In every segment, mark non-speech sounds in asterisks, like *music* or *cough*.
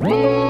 Whoa!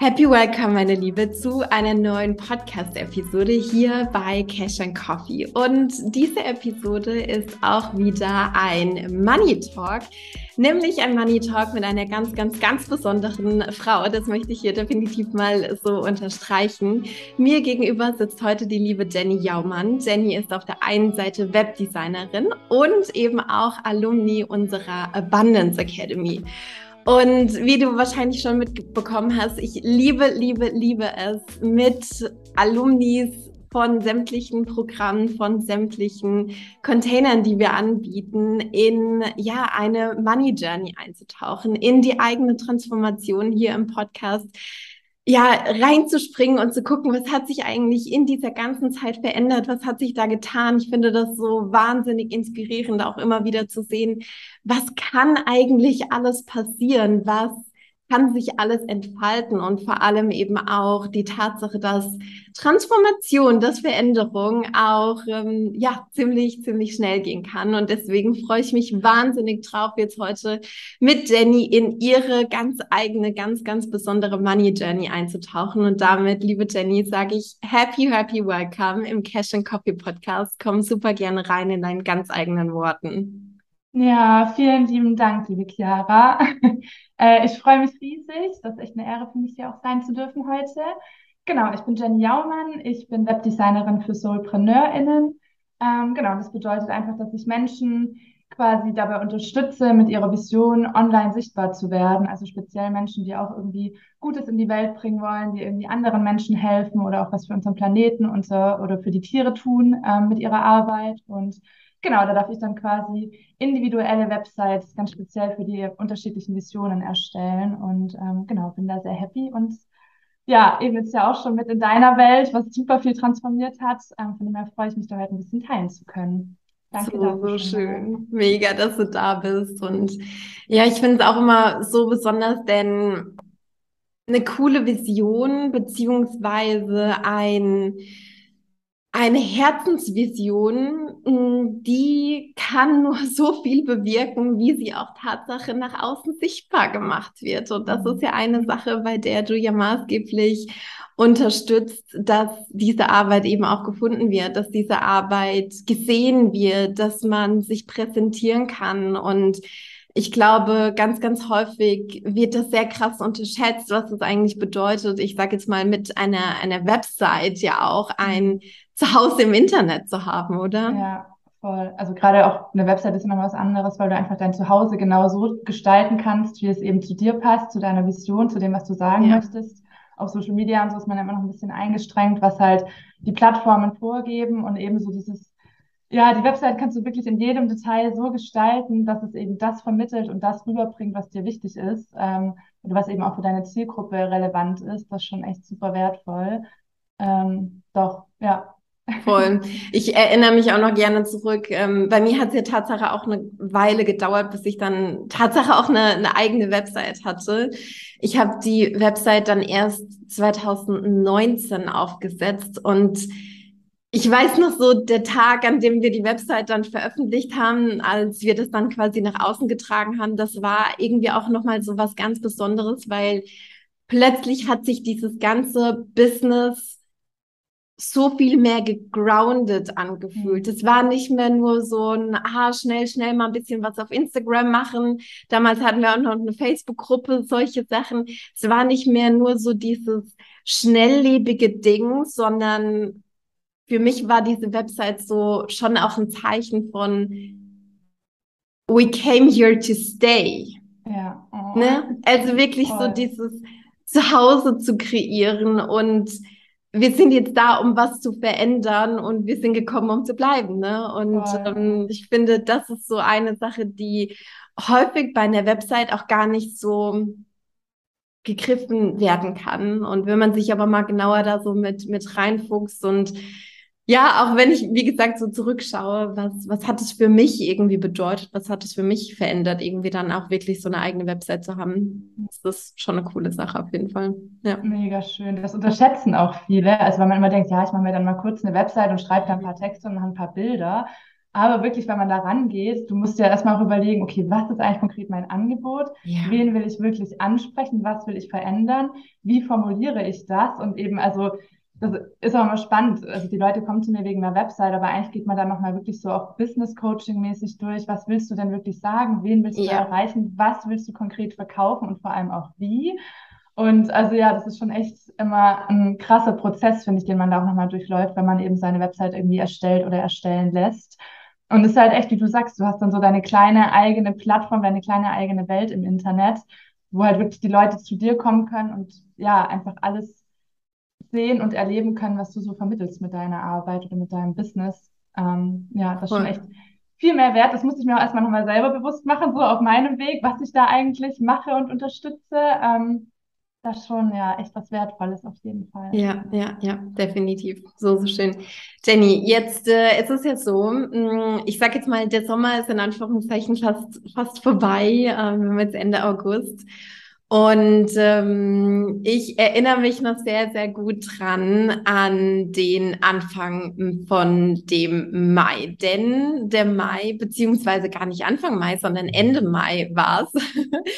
Happy Welcome, meine Liebe, zu einer neuen Podcast-Episode hier bei Cash and Coffee. Und diese Episode ist auch wieder ein Money Talk, nämlich ein Money Talk mit einer ganz, ganz, ganz besonderen Frau. Das möchte ich hier definitiv mal so unterstreichen. Mir gegenüber sitzt heute die liebe Jenny Jaumann. Jenny ist auf der einen Seite Webdesignerin und eben auch Alumni unserer Abundance Academy. Und wie du wahrscheinlich schon mitbekommen hast, ich liebe, liebe, liebe es, mit Alumnis von sämtlichen Programmen, von sämtlichen Containern, die wir anbieten, in ja eine Money Journey einzutauchen, in die eigene Transformation hier im Podcast ja, reinzuspringen und zu gucken, was hat sich eigentlich in dieser ganzen Zeit verändert, was hat sich da getan. Ich finde das so wahnsinnig inspirierend, auch immer wieder zu sehen, was kann eigentlich alles passieren, was kann sich alles entfalten? Und vor allem eben auch die Tatsache, dass Transformation, dass Veränderung auch ähm, ja ziemlich ziemlich schnell gehen kann. Und deswegen freue ich mich wahnsinnig drauf jetzt heute mit Jenny in ihre ganz eigene ganz ganz besondere Money Journey einzutauchen. Und damit liebe Jenny sage ich happy happy welcome im Cash and Coffee Podcast. Komm super gerne rein in deinen ganz eigenen Worten. Ja, vielen lieben Dank, liebe Chiara. *laughs* Äh, ich freue mich riesig. Das ist echt eine Ehre für mich, hier auch sein zu dürfen heute. Genau, ich bin Jenny Jaumann. Ich bin Webdesignerin für SoulpreneurInnen. Ähm, genau, das bedeutet einfach, dass ich Menschen quasi dabei unterstütze, mit ihrer Vision online sichtbar zu werden. Also speziell Menschen, die auch irgendwie Gutes in die Welt bringen wollen, die irgendwie anderen Menschen helfen oder auch was für unseren Planeten unser, oder für die Tiere tun ähm, mit ihrer Arbeit. Und Genau, da darf ich dann quasi individuelle Websites ganz speziell für die unterschiedlichen Visionen erstellen und ähm, genau, bin da sehr happy und ja, eben jetzt ja auch schon mit in deiner Welt, was super viel transformiert hat. Ähm, von dem her freue ich mich da heute ein bisschen teilen zu können. Danke so, so schön. Mal. Mega, dass du da bist. Und ja, ich finde es auch immer so besonders, denn eine coole Vision beziehungsweise ein eine Herzensvision, mm, die kann nur *laughs* so viel bewirken, wie sie auch Tatsache nach außen sichtbar gemacht wird. Und das ist ja eine Sache, bei der du ja maßgeblich unterstützt, dass diese Arbeit eben auch gefunden wird, dass diese Arbeit gesehen wird, dass man sich präsentieren kann und ich glaube, ganz, ganz häufig wird das sehr krass unterschätzt, was es eigentlich bedeutet. Ich sage jetzt mal mit einer, einer Website ja auch ein Zuhause im Internet zu haben, oder? Ja, voll. Also gerade auch eine Website ist immer was anderes, weil du einfach dein Zuhause genau so gestalten kannst, wie es eben zu dir passt, zu deiner Vision, zu dem, was du sagen ja. möchtest. Auf Social Media und so ist man immer noch ein bisschen eingestrengt, was halt die Plattformen vorgeben und eben so dieses ja, die Website kannst du wirklich in jedem Detail so gestalten, dass es eben das vermittelt und das rüberbringt, was dir wichtig ist ähm, und was eben auch für deine Zielgruppe relevant ist. Das ist schon echt super wertvoll. Ähm, doch, ja. Voll. Ich erinnere mich auch noch gerne zurück. Ähm, bei mir hat es ja Tatsache auch eine Weile gedauert, bis ich dann Tatsache auch eine, eine eigene Website hatte. Ich habe die Website dann erst 2019 aufgesetzt und ich weiß noch so, der Tag, an dem wir die Website dann veröffentlicht haben, als wir das dann quasi nach außen getragen haben, das war irgendwie auch nochmal so was ganz Besonderes, weil plötzlich hat sich dieses ganze Business so viel mehr gegroundet angefühlt. Es war nicht mehr nur so ein, ah, schnell, schnell mal ein bisschen was auf Instagram machen. Damals hatten wir auch noch eine Facebook-Gruppe, solche Sachen. Es war nicht mehr nur so dieses schnelllebige Ding, sondern für mich war diese Website so schon auch ein Zeichen von We came here to stay. Ja. Oh. Ne? Also wirklich Voll. so dieses Zuhause zu kreieren und wir sind jetzt da, um was zu verändern und wir sind gekommen, um zu bleiben. Ne? Und ähm, ich finde, das ist so eine Sache, die häufig bei einer Website auch gar nicht so gegriffen werden kann. Und wenn man sich aber mal genauer da so mit, mit reinfuchst und ja, auch wenn ich, wie gesagt, so zurückschaue, was, was hat es für mich irgendwie bedeutet, was hat es für mich verändert, irgendwie dann auch wirklich so eine eigene Website zu haben. Das ist schon eine coole Sache auf jeden Fall. Ja. Mega schön. Das unterschätzen auch viele. Also weil man immer denkt, ja, ich mache mir dann mal kurz eine Website und schreibe da ein paar Texte und ein paar Bilder. Aber wirklich, wenn man da rangeht, du musst ja erstmal auch überlegen, okay, was ist eigentlich konkret mein Angebot? Ja. Wen will ich wirklich ansprechen? Was will ich verändern? Wie formuliere ich das? Und eben, also, das ist auch immer spannend. Also, die Leute kommen zu mir wegen einer Website, aber eigentlich geht man da nochmal wirklich so auch Business Coaching mäßig durch. Was willst du denn wirklich sagen? Wen willst du ja. erreichen? Was willst du konkret verkaufen und vor allem auch wie? Und also ja, das ist schon echt immer ein krasser Prozess, finde ich, den man da auch nochmal durchläuft, wenn man eben seine Website irgendwie erstellt oder erstellen lässt. Und es ist halt echt, wie du sagst, du hast dann so deine kleine eigene Plattform, deine kleine eigene Welt im Internet, wo halt wirklich die Leute zu dir kommen können und ja, einfach alles sehen und erleben können, was du so vermittelst mit deiner Arbeit oder mit deinem Business. Ähm, ja, das ist schon echt viel mehr wert. Das musste ich mir auch erstmal nochmal selber bewusst machen, so auf meinem Weg, was ich da eigentlich mache und unterstütze. Ähm, das ist schon ja echt was Wertvolles auf jeden Fall. Ja, ja, ja, definitiv. So, so schön. Jenny, jetzt äh, ist es jetzt so, mm, ich sage jetzt mal, der Sommer ist in Anführungszeichen fast, fast vorbei, äh, wir haben jetzt Ende August. Und ähm, ich erinnere mich noch sehr, sehr gut dran an den Anfang von dem Mai. Denn der Mai, beziehungsweise gar nicht Anfang Mai, sondern Ende Mai war es.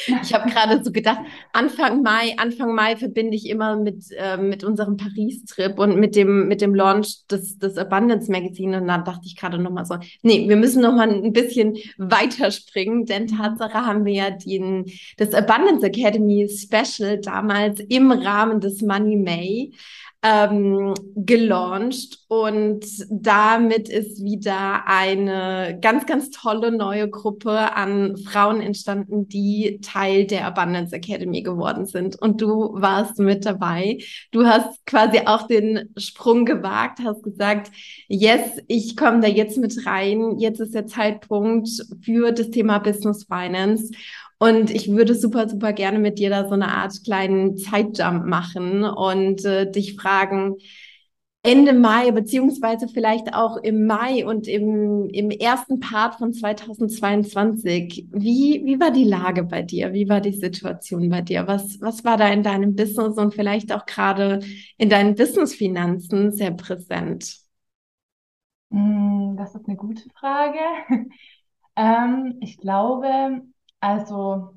*laughs* ich habe gerade so gedacht, Anfang Mai, Anfang Mai verbinde ich immer mit, äh, mit unserem Paris-Trip und mit dem, mit dem Launch des, des Abundance Magazine. Und dann dachte ich gerade nochmal so, nee, wir müssen nochmal ein bisschen weiterspringen, denn Tatsache haben wir ja den, das Abundance Academy Academy Special damals im Rahmen des Money May ähm, gelauncht und damit ist wieder eine ganz, ganz tolle neue Gruppe an Frauen entstanden, die Teil der Abundance Academy geworden sind. Und du warst mit dabei. Du hast quasi auch den Sprung gewagt, hast gesagt, yes, ich komme da jetzt mit rein. Jetzt ist der Zeitpunkt für das Thema Business Finance. Und ich würde super, super gerne mit dir da so eine Art kleinen Zeitjump machen und äh, dich fragen, Ende Mai, beziehungsweise vielleicht auch im Mai und im, im ersten Part von 2022. Wie, wie war die Lage bei dir? Wie war die Situation bei dir? Was, was war da in deinem Business und vielleicht auch gerade in deinen Businessfinanzen sehr präsent? Hm, das ist eine gute Frage. *laughs* ähm, ich glaube, also,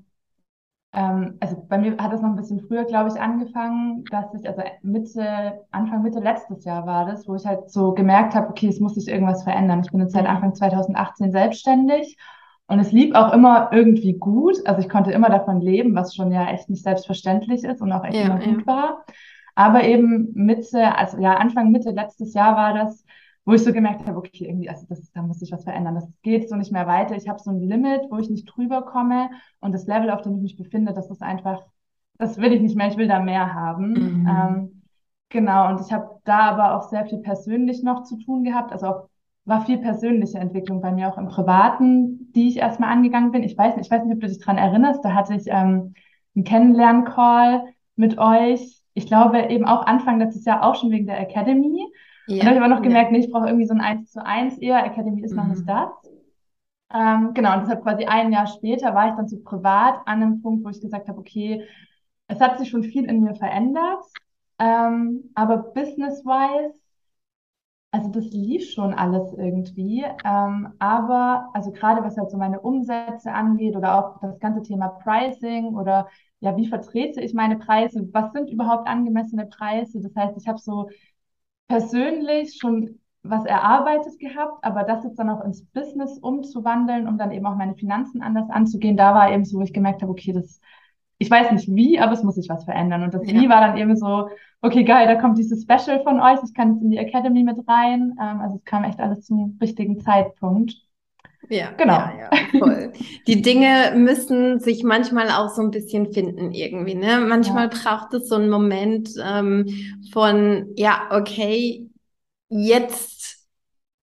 ähm, also bei mir hat es noch ein bisschen früher, glaube ich, angefangen, dass ich, also Mitte, Anfang Mitte letztes Jahr war das, wo ich halt so gemerkt habe, okay, es muss sich irgendwas verändern. Ich bin jetzt seit mhm. Anfang 2018 selbstständig und es lief auch immer irgendwie gut. Also ich konnte immer davon leben, was schon ja echt nicht selbstverständlich ist und auch echt ja, immer gut ja. war. Aber eben Mitte, also ja, Anfang Mitte letztes Jahr war das, wo ich so gemerkt habe, okay, irgendwie, also das, da muss sich was verändern. Das geht so nicht mehr weiter. Ich habe so ein Limit, wo ich nicht drüber komme und das Level, auf dem ich mich befinde, das ist einfach, das will ich nicht mehr. Ich will da mehr haben. Mhm. Ähm, genau. Und ich habe da aber auch sehr viel persönlich noch zu tun gehabt. Also auch war viel persönliche Entwicklung bei mir auch im Privaten, die ich erstmal angegangen bin. Ich weiß nicht, ich weiß nicht, ob du dich dran erinnerst. Da hatte ich ähm, einen Kennenlern-Call mit euch. Ich glaube eben auch Anfang letztes Jahr auch schon wegen der Academy. Ja. Und dann habe ich aber noch gemerkt, ja. nee, ich brauche irgendwie so ein 1 zu 1 eher. Academy ist mhm. noch nicht mhm. das. Ähm, genau, und deshalb quasi ein Jahr später war ich dann so privat an einem Punkt, wo ich gesagt habe, okay, es hat sich schon viel in mir verändert, ähm, aber business-wise, also das lief schon alles irgendwie, ähm, aber also gerade was halt so meine Umsätze angeht oder auch das ganze Thema Pricing oder ja, wie vertrete ich meine Preise, was sind überhaupt angemessene Preise? Das heißt, ich habe so persönlich schon was erarbeitet gehabt, aber das jetzt dann auch ins Business umzuwandeln, um dann eben auch meine Finanzen anders anzugehen, da war eben so, wo ich gemerkt habe, okay, das, ich weiß nicht wie, aber es muss sich was verändern. Und das ja. Wie war dann eben so, okay, geil, da kommt dieses Special von euch, ich kann jetzt in die Academy mit rein. Ähm, also es kam echt alles zum richtigen Zeitpunkt. Ja, genau. Ja, ja, voll. Die Dinge müssen sich manchmal auch so ein bisschen finden irgendwie. Ne? Manchmal ja. braucht es so einen Moment ähm, von, ja, okay, jetzt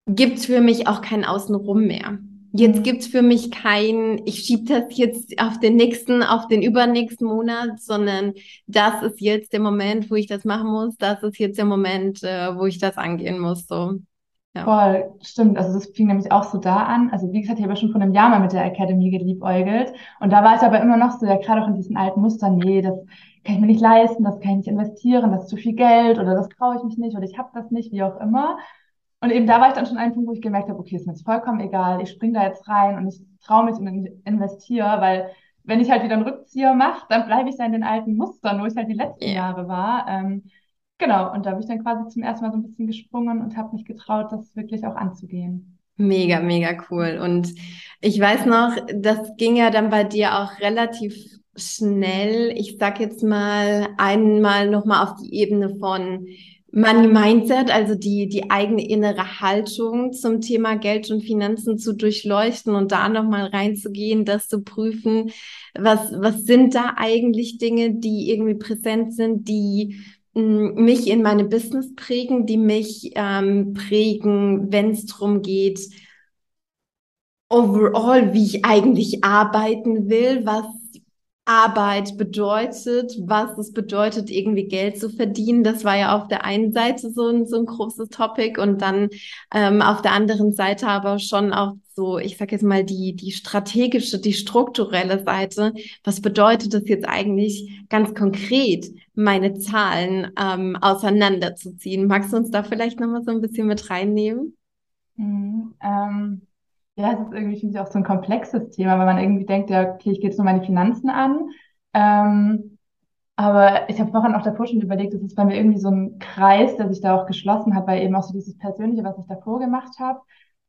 gibt es für mich auch kein Außenrum mehr. Jetzt mhm. gibt es für mich kein, ich schiebe das jetzt auf den nächsten, auf den übernächsten Monat, sondern das ist jetzt der Moment, wo ich das machen muss. Das ist jetzt der Moment, äh, wo ich das angehen muss. So. Ja. Voll, stimmt. Also das fing nämlich auch so da an. Also wie gesagt, ich habe ja schon vor einem Jahr mal mit der Academy geliebäugelt. Und da war ich aber immer noch so, ja gerade auch in diesen alten Mustern, nee, das kann ich mir nicht leisten, das kann ich nicht investieren, das ist zu viel Geld oder das traue ich mich nicht oder ich habe das nicht, wie auch immer. Und eben da war ich dann schon ein Punkt, wo ich gemerkt habe, okay, ist mir jetzt vollkommen egal, ich springe da jetzt rein und ich traue mich und investiere, weil wenn ich halt wieder einen Rückzieher mache, dann bleibe ich da in den alten Mustern, wo ich halt die letzten. Jahre war. Ähm, genau, und da bin ich dann quasi zum ersten Mal so ein bisschen gesprungen und habe mich getraut, das wirklich auch anzugehen. Mega, mega cool. Und ich weiß noch, das ging ja dann bei dir auch relativ schnell. Ich sag jetzt mal einmal nochmal auf die Ebene von Money Mindset, also die, die eigene innere Haltung zum Thema Geld und Finanzen zu durchleuchten und da nochmal reinzugehen, das zu prüfen, was, was sind da eigentlich Dinge, die irgendwie präsent sind, die mich in meine Business prägen, die mich ähm, prägen, wenn es darum geht, overall, wie ich eigentlich arbeiten will, was Arbeit bedeutet, was es bedeutet, irgendwie Geld zu verdienen. Das war ja auf der einen Seite so ein, so ein großes Topic und dann ähm, auf der anderen Seite aber schon auch so, ich sage jetzt mal, die, die strategische, die strukturelle Seite. Was bedeutet das jetzt eigentlich ganz konkret, meine Zahlen ähm, auseinanderzuziehen? Magst du uns da vielleicht nochmal so ein bisschen mit reinnehmen? Mhm, ähm ja, es ist irgendwie, finde ich, auch so ein komplexes Thema, weil man irgendwie denkt, ja, okay, ich gehe jetzt nur meine Finanzen an. Ähm, aber ich habe vorhin auch davor schon überlegt, es ist bei mir irgendwie so ein Kreis, der sich da auch geschlossen hat, weil eben auch so dieses Persönliche, was ich davor gemacht habe.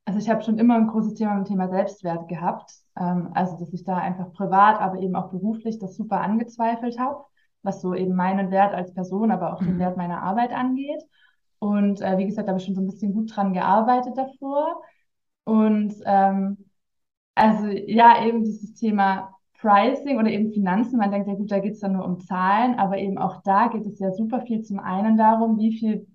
Also ich habe schon immer ein großes Thema mit dem Thema Selbstwert gehabt. Ähm, also dass ich da einfach privat, aber eben auch beruflich das super angezweifelt habe, was so eben meinen Wert als Person, aber auch den mhm. Wert meiner Arbeit angeht. Und äh, wie gesagt, da habe ich schon so ein bisschen gut dran gearbeitet davor. Und ähm, also ja, eben dieses Thema Pricing oder eben Finanzen, man denkt ja gut, da geht es dann nur um Zahlen, aber eben auch da geht es ja super viel zum einen darum, wie viel,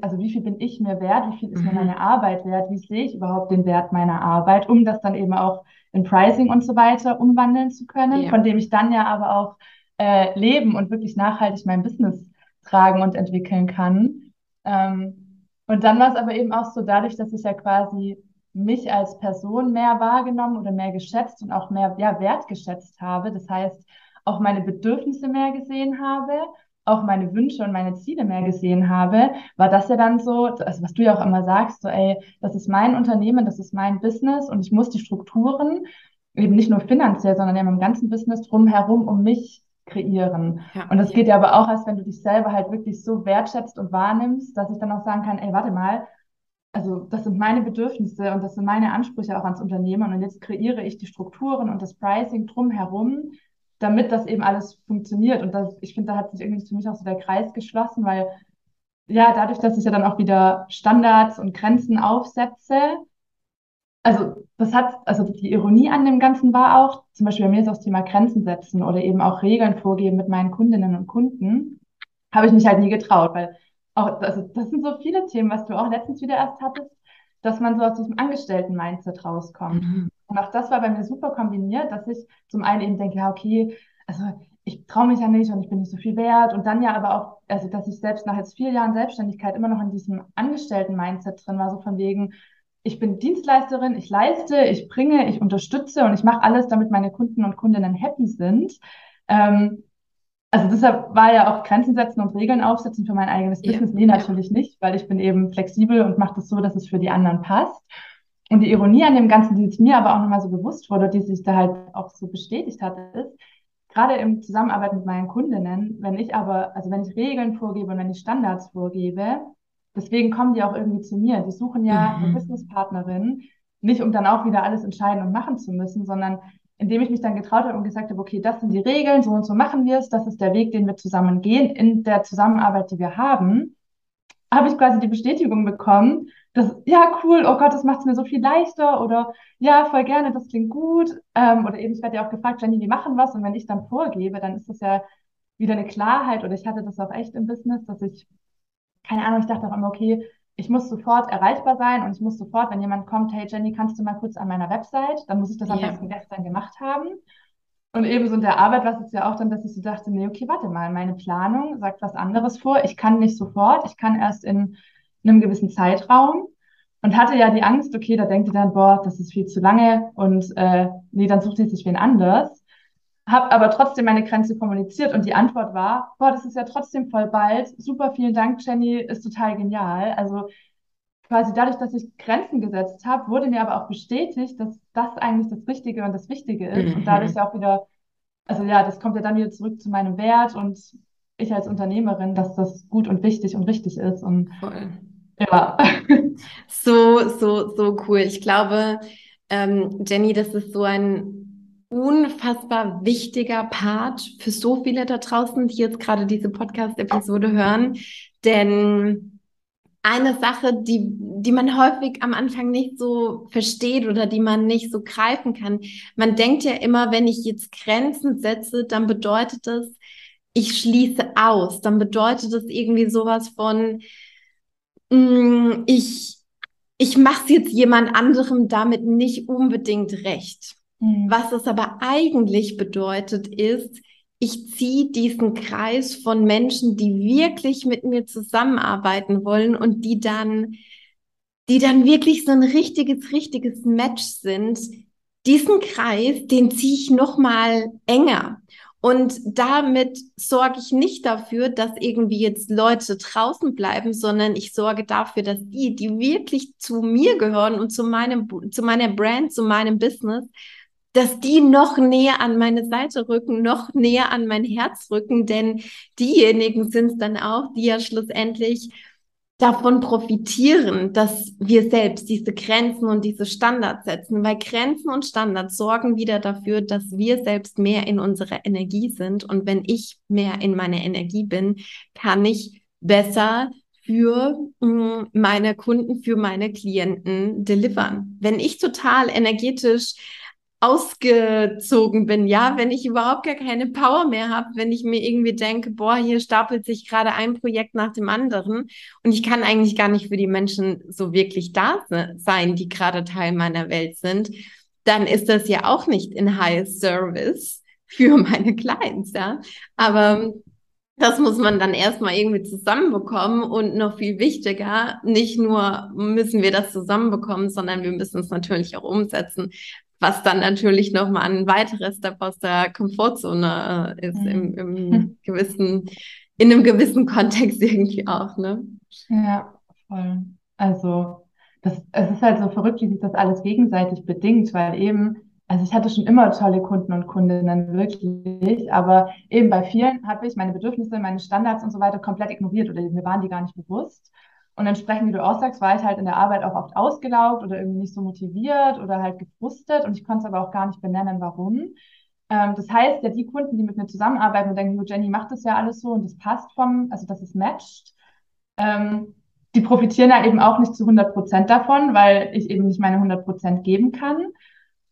also wie viel bin ich mir wert, wie viel ist mir mhm. meine Arbeit wert, wie sehe ich überhaupt den Wert meiner Arbeit, um das dann eben auch in Pricing und so weiter umwandeln zu können, ja. von dem ich dann ja aber auch äh, leben und wirklich nachhaltig mein Business tragen und entwickeln kann. Ähm, und dann war es aber eben auch so dadurch, dass ich ja quasi mich als Person mehr wahrgenommen oder mehr geschätzt und auch mehr ja, wertgeschätzt habe. Das heißt, auch meine Bedürfnisse mehr gesehen habe, auch meine Wünsche und meine Ziele mehr gesehen habe, war das ja dann so, also was du ja auch immer sagst, so ey, das ist mein Unternehmen, das ist mein Business und ich muss die Strukturen eben nicht nur finanziell, sondern eben im ganzen Business drumherum um mich kreieren. Ja, und das ja. geht ja aber auch, als wenn du dich selber halt wirklich so wertschätzt und wahrnimmst, dass ich dann auch sagen kann, ey, warte mal, also das sind meine Bedürfnisse und das sind meine Ansprüche auch ans Unternehmen. Und jetzt kreiere ich die Strukturen und das Pricing drumherum, damit das eben alles funktioniert. Und das, ich finde, da hat sich irgendwie für mich auch so der Kreis geschlossen, weil ja, dadurch, dass ich ja dann auch wieder Standards und Grenzen aufsetze, also das hat, also die Ironie an dem Ganzen war auch, zum Beispiel bei mir ist das Thema Grenzen setzen oder eben auch Regeln vorgeben mit meinen Kundinnen und Kunden, habe ich mich halt nie getraut, weil auch, also das sind so viele Themen, was du auch letztens wieder erst hattest, dass man so aus diesem Angestellten-Mindset rauskommt. Mhm. Und auch das war bei mir super kombiniert, dass ich zum einen eben denke, ja, okay, also ich traue mich ja nicht und ich bin nicht so viel wert. Und dann ja aber auch, also dass ich selbst nach jetzt vier Jahren Selbstständigkeit immer noch in diesem Angestellten-Mindset drin war, so von wegen, ich bin Dienstleisterin, ich leiste, ich bringe, ich unterstütze und ich mache alles, damit meine Kunden und Kundinnen happy sind. Ähm, also deshalb war ja auch Grenzen setzen und Regeln aufsetzen für mein eigenes ja. Business. Nee, natürlich nicht, weil ich bin eben flexibel und mache das so, dass es für die anderen passt. Und die Ironie an dem Ganzen, die es mir aber auch nochmal so bewusst wurde, die sich da halt auch so bestätigt hat, ist, gerade im Zusammenarbeit mit meinen Kundinnen, wenn ich aber, also wenn ich Regeln vorgebe und wenn ich Standards vorgebe, deswegen kommen die auch irgendwie zu mir. Die suchen ja mhm. eine Businesspartnerin, nicht um dann auch wieder alles entscheiden und machen zu müssen, sondern indem ich mich dann getraut habe und gesagt habe, okay, das sind die Regeln, so und so machen wir es, das ist der Weg, den wir zusammen gehen in der Zusammenarbeit, die wir haben, habe ich quasi die Bestätigung bekommen, dass, ja, cool, oh Gott, das macht es mir so viel leichter oder ja, voll gerne, das klingt gut. Ähm, oder eben, ich werde ja auch gefragt, Jenny, wir machen was und wenn ich dann vorgebe, dann ist das ja wieder eine Klarheit oder ich hatte das auch echt im Business, dass ich, keine Ahnung, ich dachte auch immer, okay, ich muss sofort erreichbar sein und ich muss sofort, wenn jemand kommt, hey Jenny, kannst du mal kurz an meiner Website, dann muss ich das am Ja. besten gestern gemacht haben. Und ebenso in der Arbeit war es ja auch dann, dass ich so dachte, nee, okay, warte mal, meine Planung sagt was anderes vor. Ich kann nicht sofort, ich kann erst in einem gewissen Zeitraum und hatte ja die Angst, okay, da denkt die dann, boah, das ist viel zu lange und äh, nee, dann sucht die sich wen anders. Hab aber trotzdem meine Grenze kommuniziert und die Antwort war, boah, das ist ja trotzdem voll bald. Super, vielen Dank, Jenny, ist total genial. Also quasi dadurch, dass ich Grenzen gesetzt habe, wurde mir aber auch bestätigt, dass das eigentlich das Richtige und das Wichtige ist. Und dadurch Mhm. ja auch wieder, also ja, das kommt ja dann wieder zurück zu meinem Wert und ich als Unternehmerin, dass das gut und wichtig und richtig ist. Und Voll. ja, So, so, so cool. Ich glaube, ähm, Jenny, das ist so ein unfassbar wichtiger Part für so viele da draußen, die jetzt gerade diese Podcast-Episode hören. Denn eine Sache, die, die man häufig am Anfang nicht so versteht oder die man nicht so greifen kann. Man denkt ja immer, wenn ich jetzt Grenzen setze, dann bedeutet das, ich schließe aus. Dann bedeutet das irgendwie sowas von, mm, ich, ich mache es jetzt jemand anderem damit nicht unbedingt recht. Hm. Was es aber eigentlich bedeutet, ist, ich ziehe diesen Kreis von Menschen, die wirklich mit mir zusammenarbeiten wollen und die dann, die dann wirklich so ein richtiges, richtiges Match sind. Diesen Kreis, den ziehe ich noch mal enger. Und damit sorge ich nicht dafür, dass irgendwie jetzt Leute draußen bleiben, sondern ich sorge dafür, dass die, die wirklich zu mir gehören und zu meinem, zu meiner Brand, zu meinem Business, dass die noch näher an meine Seite rücken, noch näher an mein Herz rücken, denn diejenigen sind es dann auch, die ja schlussendlich davon profitieren, dass wir selbst diese Grenzen und diese Standards setzen, weil Grenzen und Standards sorgen wieder dafür, dass wir selbst mehr in unserer Energie sind. Und wenn ich mehr in meiner Energie bin, kann ich besser für mh, meine Kunden, für meine Klienten delivern. Wenn ich total energetisch ausgezogen bin, ja, wenn ich überhaupt gar keine Power mehr habe, wenn ich mir irgendwie denke, boah, hier stapelt sich gerade ein Projekt nach dem anderen und ich kann eigentlich gar nicht für die Menschen so wirklich da sein, die gerade Teil meiner Welt sind, dann ist das ja auch nicht in High Service für *laughs* meine Clients, ja. Aber das muss man dann erstmal irgendwie zusammenbekommen und noch viel wichtiger, nicht nur müssen wir das zusammenbekommen, sondern wir müssen es natürlich auch umsetzen, was dann natürlich nochmal ein weiteres Step aus der Komfortzone äh, ist, Mhm. im, im *laughs* gewissen, in einem gewissen Kontext irgendwie auch, ne? Ja, voll. Also, das, es ist halt so verrückt, wie sich das alles gegenseitig bedingt, weil eben, also ich hatte schon immer tolle Kunden und Kundinnen, wirklich, aber eben bei vielen habe ich meine Bedürfnisse, meine Standards und so weiter komplett ignoriert oder mir waren die gar nicht bewusst. Und entsprechend, wie du auch sagst, war ich halt in der Arbeit auch oft ausgelaugt oder irgendwie nicht so motiviert oder halt gefrustet und ich konnte es aber auch gar nicht benennen, warum. Ähm, das heißt, ja, die Kunden, die mit mir zusammenarbeiten und denken, Jenny macht das ja alles so und das passt vom, also dass es matcht, ähm, die profitieren ja eben auch nicht zu 100 Prozent davon, weil ich eben nicht meine 100 Prozent geben kann.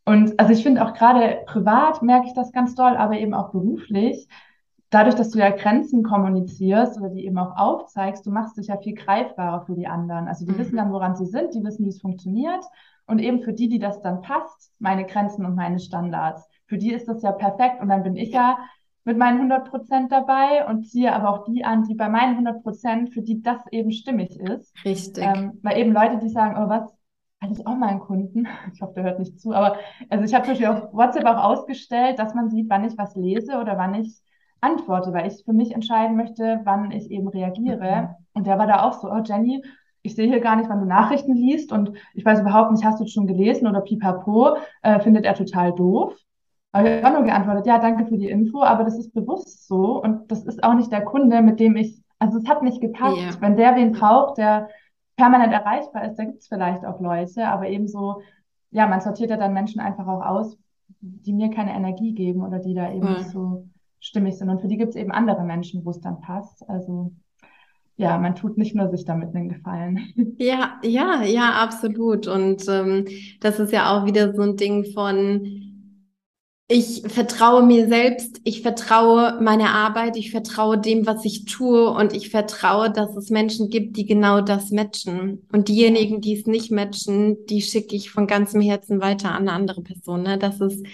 Und also ich finde auch gerade privat merke ich das ganz doll, aber eben auch beruflich, dadurch, dass du ja Grenzen kommunizierst oder die eben auch aufzeigst, du machst dich ja viel greifbarer für die anderen. Also die Mhm. wissen dann, woran sie sind, die wissen, wie es funktioniert. Und eben für die, die das dann passt, meine Grenzen und meine Standards, für die ist das ja perfekt. Und dann bin ich ja mit meinen 100 Prozent dabei und ziehe aber auch die an, die bei meinen 100 Prozent, für die das eben stimmig ist. Richtig. Ähm, weil eben Leute, die sagen, oh, was, hatte ich auch mal einen Kunden, *laughs* ich hoffe, der hört nicht zu, aber also ich habe zum Beispiel auf WhatsApp auch ausgestellt, dass man sieht, wann ich was lese oder wann ich antworte, weil ich für mich entscheiden möchte, wann ich eben reagiere. Und der war da auch so, oh Jenny, ich sehe hier gar nicht, wann du Nachrichten liest und ich weiß überhaupt nicht, hast du es schon gelesen oder pipapo, äh, findet er total doof. Aber ich habe auch nur geantwortet, ja, danke für die Info, aber das ist bewusst so und das ist auch nicht der Kunde, mit dem ich, also es hat nicht gepasst. Ja. Wenn der wen braucht, der permanent erreichbar ist, da gibt es vielleicht auch Leute, aber ebenso, ja, man sortiert ja dann Menschen einfach auch aus, die mir keine Energie geben oder die da eben nicht so stimmig sind. Und für die gibt es eben andere Menschen, wo es dann passt. Also ja, man tut nicht nur sich damit einen Gefallen. *laughs* Ja, ja, ja, absolut. Und ähm, das ist ja auch wieder so ein Ding von, Ich vertraue mir selbst, ich vertraue meiner Arbeit, ich vertraue dem, was ich tue und ich vertraue, dass es Menschen gibt, die genau das matchen. Und diejenigen, die es nicht matchen, die schicke ich von ganzem Herzen weiter an eine andere Person. Ne? Das ist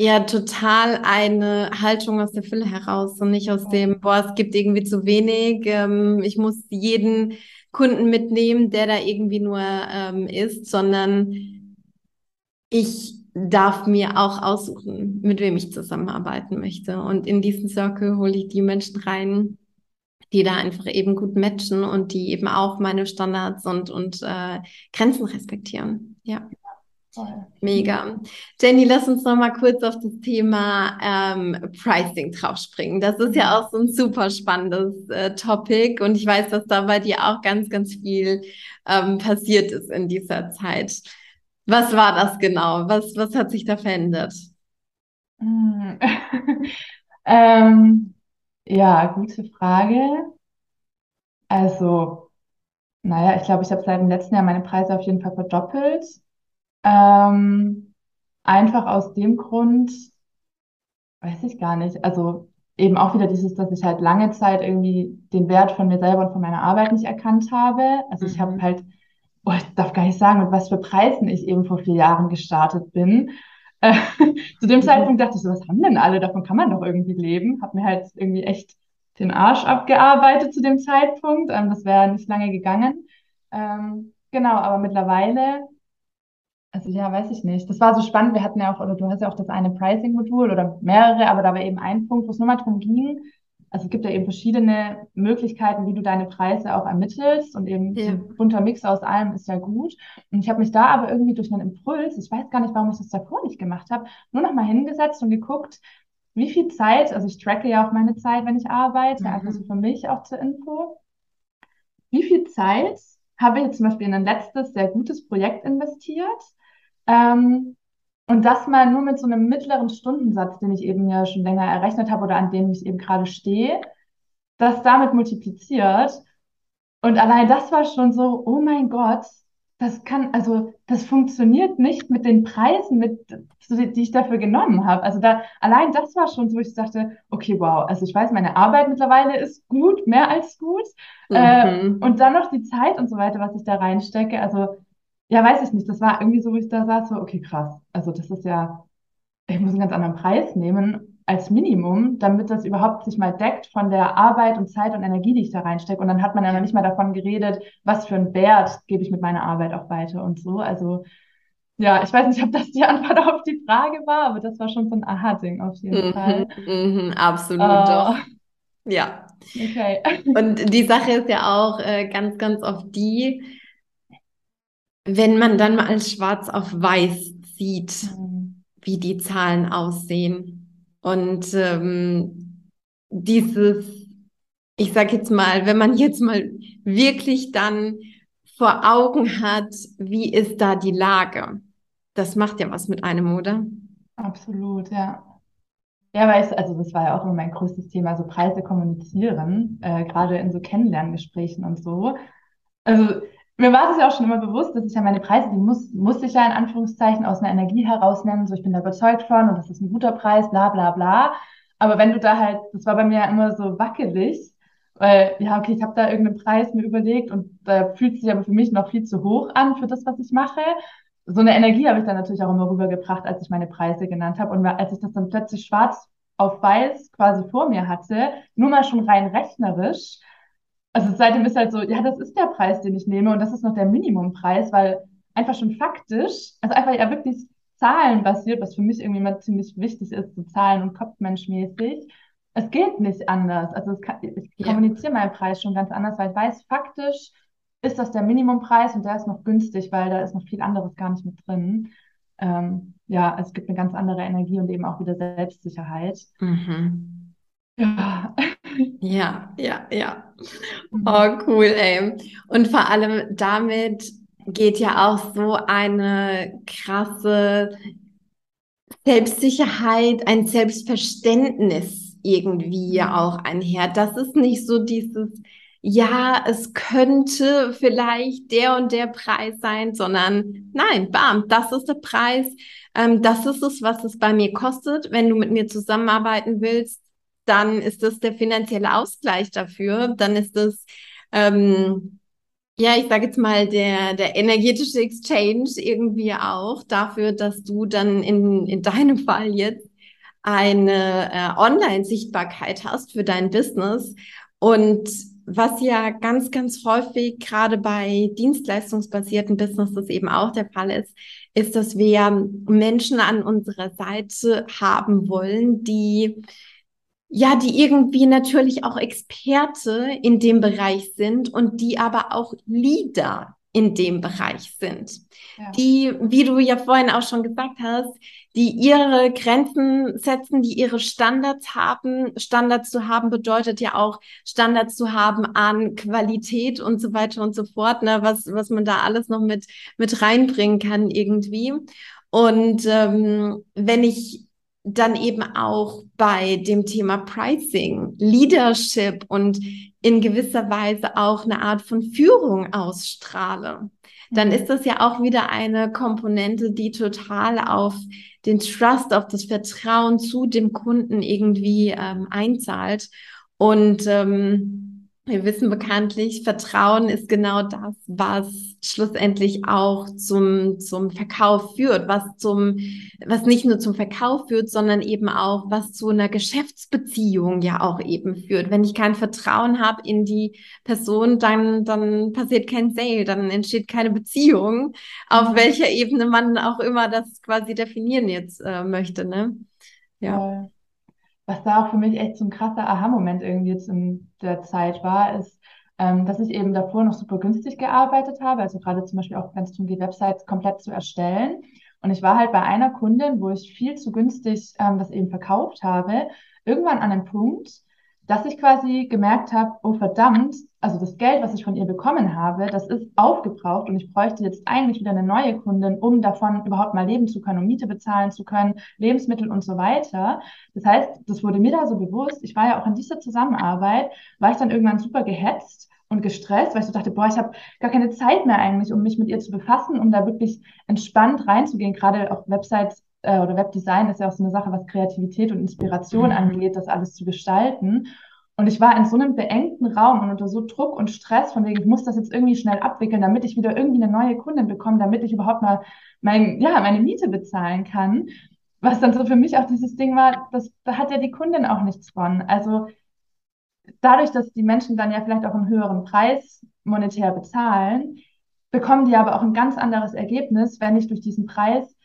ja total eine Haltung aus der Fülle heraus und nicht aus dem, boah, es gibt irgendwie zu wenig, ähm, ich muss jeden Kunden mitnehmen, der da irgendwie nur ähm, ist, sondern ich darf mir auch aussuchen, mit wem ich zusammenarbeiten möchte. Und in diesen Circle hole ich die Menschen rein, die da einfach eben gut matchen und die eben auch meine Standards und, und äh, Grenzen respektieren. Ja. Mega. Jenny, lass uns noch mal kurz auf das Thema ähm, Pricing draufspringen. Das ist ja auch so ein super spannendes äh, Topic und ich weiß, dass da bei dir auch ganz, ganz viel ähm, passiert ist in dieser Zeit. Was war das genau? Was, was hat sich da verändert? Hm. *laughs* ähm, ja, gute Frage. Also, naja, ich glaube, ich habe seit dem letzten Jahr meine Preise auf jeden Fall verdoppelt. Ähm, einfach aus dem Grund, weiß ich gar nicht. Also eben auch wieder dieses, dass ich halt lange Zeit irgendwie den Wert von mir selber und von meiner Arbeit nicht erkannt habe. Also ich habe mhm. halt oh, ich darf gar nicht sagen, mit was für Preisen ich eben vor vier Jahren gestartet bin. Äh, *laughs* zu dem mhm. Zeitpunkt dachte ich so, was haben denn alle? Davon kann man doch irgendwie leben. Hab mir halt irgendwie echt den Arsch abgearbeitet zu dem Zeitpunkt. Ähm, das wäre nicht lange gegangen. Ähm, genau, aber mittlerweile, also ja, weiß ich nicht. Das war so spannend. Wir hatten ja auch, oder du hast ja auch das eine Pricing-Modul oder mehrere, aber da war eben ein Punkt, wo es nur mal darum ging, also es gibt ja eben verschiedene Möglichkeiten, wie du deine Preise auch ermittelst und eben ja. ein bunter Mix aus allem ist ja gut. Und ich habe mich da aber irgendwie durch einen Impuls, ich weiß gar nicht, warum ich das davor nicht gemacht habe, nur noch mal hingesetzt und geguckt, wie viel Zeit, also ich tracke ja auch meine Zeit, wenn ich arbeite, mhm. einfach so für mich auch zur Info. Wie viel Zeit habe ich jetzt zum Beispiel in ein letztes sehr gutes Projekt investiert? Ähm, und das mal nur mit so einem mittleren Stundensatz, den ich eben ja schon länger errechnet habe oder an dem ich eben gerade stehe, das damit multipliziert. Und allein das war schon so, oh mein Gott, das kann, also das funktioniert nicht mit den Preisen, mit, die ich dafür genommen habe. Also da, allein das war schon so, ich dachte, okay, wow, also ich weiß, meine Arbeit mittlerweile ist gut, mehr als gut. Äh, mhm. Äh, und dann noch die Zeit und so weiter, was ich da reinstecke. Also ja, weiß ich nicht. Das war irgendwie so, wo ich da saß, so, okay, krass. Also das ist ja, ich muss einen ganz anderen Preis nehmen als Minimum, damit das überhaupt sich mal deckt von der Arbeit und Zeit und Energie, die ich da reinstecke. Und dann hat man ja noch nicht mal davon geredet, was für einen Wert gebe ich mit meiner Arbeit auch weiter und so. Also ja, ich weiß nicht, ob das die *laughs* Antwort auf die Frage war, aber das war schon so ein Aha-Ding auf jeden mhm, Fall. Mhm, absolut, uh, doch. Ja. Okay. *laughs* Und die Sache ist ja auch äh, ganz, ganz oft die, wenn man dann mal schwarz auf weiß sieht, mhm. wie die Zahlen aussehen und ähm, dieses, ich sag jetzt mal, wenn man jetzt mal wirklich dann vor Augen hat, wie ist da die Lage, das macht ja was mit einem, oder? Absolut, ja. Ja, weißt also das war ja auch immer mein größtes Thema, so Preise kommunizieren, äh, gerade in so Kennenlerngesprächen und so. Also mir war es ja auch schon immer bewusst, dass ich ja meine Preise, die muss, muss ich ja in Anführungszeichen aus einer Energie heraus nennen. So, ich bin da überzeugt von und das ist ein guter Preis, bla bla bla. Aber wenn du da halt, das war bei mir ja immer so wackelig, weil, ja, okay, ich habe da irgendeinen Preis mir überlegt und da fühlt sich aber für mich noch viel zu hoch an für das, was ich mache. So eine Energie habe ich dann natürlich auch immer rübergebracht, als ich meine Preise genannt habe. Und als ich das dann plötzlich schwarz auf weiß quasi vor mir hatte, nur mal schon rein rechnerisch, also seitdem ist halt so, ja, das ist der Preis, den ich nehme und das ist noch der Minimumpreis, weil einfach schon faktisch, also einfach ja wirklich zahlenbasiert, was für mich irgendwie immer ziemlich wichtig ist, so Zahlen- und Kopfmenschmäßig. Es geht nicht anders. Also kann, ich ja. kommuniziere meinen Preis schon ganz anders, weil ich weiß, faktisch ist das der Minimumpreis und der ist noch günstig, weil da ist noch viel anderes gar nicht mit drin. Ähm, ja, es gibt eine ganz andere Energie und eben auch wieder Selbstsicherheit. Mhm. Ja. Ja, ja, ja. Mhm. Oh, cool, ey. Und vor allem damit geht ja auch so eine krasse Selbstsicherheit, ein Selbstverständnis irgendwie ja mhm. auch einher. Das ist nicht so dieses ja, es könnte vielleicht der und der Preis sein, sondern nein, bam, das ist der Preis. Ähm, das ist es, was es bei mir kostet. Wenn du mit mir zusammenarbeiten willst, dann ist das der finanzielle Ausgleich dafür. Dann ist es, ähm, ja, ich sage jetzt mal, der, der energetische Exchange irgendwie auch dafür, dass du dann in, in deinem Fall jetzt eine äh, Online-Sichtbarkeit hast für dein Business. Und was ja ganz, ganz häufig gerade bei dienstleistungsbasierten Businesses eben auch der Fall ist, ist, dass wir Menschen an unserer Seite haben wollen, die ja, die irgendwie natürlich auch Experte in dem Bereich sind und die aber auch Leader in dem Bereich sind. Ja. Die, wie du ja vorhin auch schon gesagt hast, die ihre Grenzen setzen, die ihre Standards haben. Standards zu haben bedeutet ja auch Standards zu haben an Qualität und so weiter und so fort, ne, was, was man da alles noch mit, mit reinbringen kann irgendwie. Und ähm, wenn ich dann eben auch bei dem Thema Pricing, Leadership und in gewisser Weise auch eine Art von Führung ausstrahle, dann mhm. ist das ja auch wieder eine Komponente, die total auf den Trust, auf das Vertrauen zu dem Kunden irgendwie ähm, einzahlt. Und ähm, wir wissen bekanntlich, Vertrauen ist genau das, was schlussendlich auch zum, zum Verkauf führt, was zum, was nicht nur zum Verkauf führt, sondern eben auch, was zu einer Geschäftsbeziehung ja auch eben führt. Wenn ich kein Vertrauen habe in die Person, dann, dann passiert kein Sale, dann entsteht keine Beziehung, auf mhm. welcher Ebene man auch immer das quasi definieren jetzt äh, möchte, ne? Ja was da auch für mich echt so ein krasser Aha-Moment irgendwie jetzt in der Zeit war, ist, ähm, dass ich eben davor noch super günstig gearbeitet habe, also gerade zum Beispiel auch, wenn es darum geht, Websites komplett zu erstellen. Und ich war halt bei einer Kundin, wo ich viel zu günstig ähm, das eben verkauft habe, irgendwann an einem Punkt, dass ich quasi gemerkt habe, oh verdammt, also das Geld, was ich von ihr bekommen habe, das ist aufgebraucht und ich bräuchte jetzt eigentlich wieder eine neue Kundin, um davon überhaupt mal leben zu können, um Miete bezahlen zu können, Lebensmittel und so weiter. Das heißt, das wurde mir da so bewusst. Ich war ja auch in dieser Zusammenarbeit, war ich dann irgendwann super gehetzt und gestresst, weil ich so dachte, boah, ich habe gar keine Zeit mehr eigentlich, um mich mit ihr zu befassen, um da wirklich entspannt reinzugehen. Gerade auf Websites äh, oder Webdesign ist ja auch so eine Sache, was Kreativität und Inspiration mhm. angeht, das alles zu gestalten. Und ich war in so einem beengten Raum und unter so Druck und Stress, von wegen, ich muss das jetzt irgendwie schnell abwickeln, damit ich wieder irgendwie eine neue Kundin bekomme, damit ich überhaupt mal mein, ja, meine Miete bezahlen kann. Was dann so für mich auch dieses Ding war, das, da hat ja die Kundin auch nichts von. Also dadurch, dass die Menschen dann ja vielleicht auch einen höheren Preis monetär bezahlen, bekommen die aber auch ein ganz anderes Ergebnis, wenn ich durch diesen Preis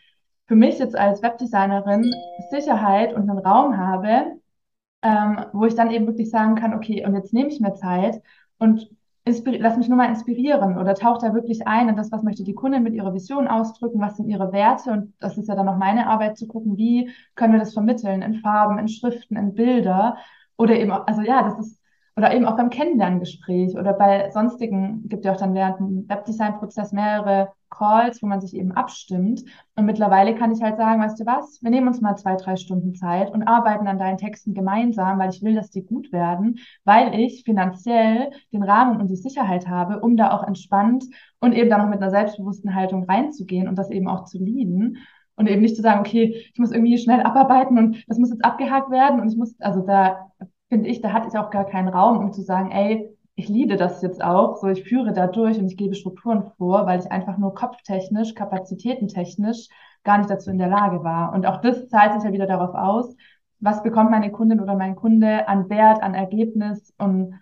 für mich jetzt als Webdesignerin Sicherheit und einen Raum habe, ähm, wo ich dann eben wirklich sagen kann, okay, und jetzt nehme ich mir Zeit und lass mich nur mal inspirieren oder taucht da wirklich ein in das, was möchte die Kundin mit ihrer Vision ausdrücken, was sind ihre Werte? Und das ist ja dann auch meine Arbeit zu gucken, wie können wir das vermitteln in Farben, in Schriften, in Bilder oder eben, also ja, das ist oder eben auch beim Kennenlerngespräch oder bei sonstigen, gibt ja auch dann während dem Webdesign-Prozess mehrere Calls, wo man sich eben abstimmt. Und mittlerweile kann ich halt sagen, weißt du was, wir nehmen uns mal zwei, drei Stunden Zeit und arbeiten an deinen Texten gemeinsam, weil ich will, dass die gut werden, weil ich finanziell den Rahmen und die Sicherheit habe, um da auch entspannt und eben dann noch mit einer selbstbewussten Haltung reinzugehen und das eben auch zu lieben. Und eben nicht zu sagen, okay, ich muss irgendwie schnell abarbeiten und das muss jetzt abgehakt werden und ich muss, also da finde ich, da hatte ich auch gar keinen Raum, um zu sagen, ey, ich liebe das jetzt auch, so ich führe da durch und ich gebe Strukturen vor, weil ich einfach nur kopftechnisch, kapazitätentechnisch gar nicht dazu in der Lage war. Und auch das zahlt sich ja wieder darauf aus, was bekommt meine Kundin oder mein Kunde an Wert, an Ergebnis und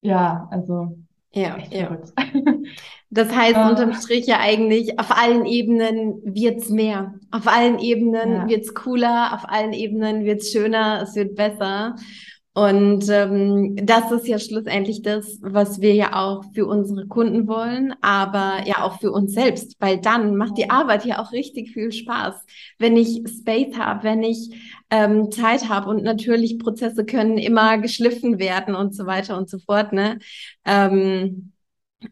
ja, also ja, ja. *laughs* Das heißt unterm Strich ja eigentlich, auf allen Ebenen wird's mehr. Auf allen Ebenen ja. wird's cooler, auf allen Ebenen wird's schöner, es wird besser. Und ähm, das ist ja schlussendlich das, was wir ja auch für unsere Kunden wollen, aber ja auch für uns selbst, weil dann macht die Arbeit ja auch richtig viel Spaß, wenn ich Space habe, wenn ich ähm, Zeit habe und natürlich Prozesse können immer geschliffen werden und so weiter und so fort. Ne? Ähm,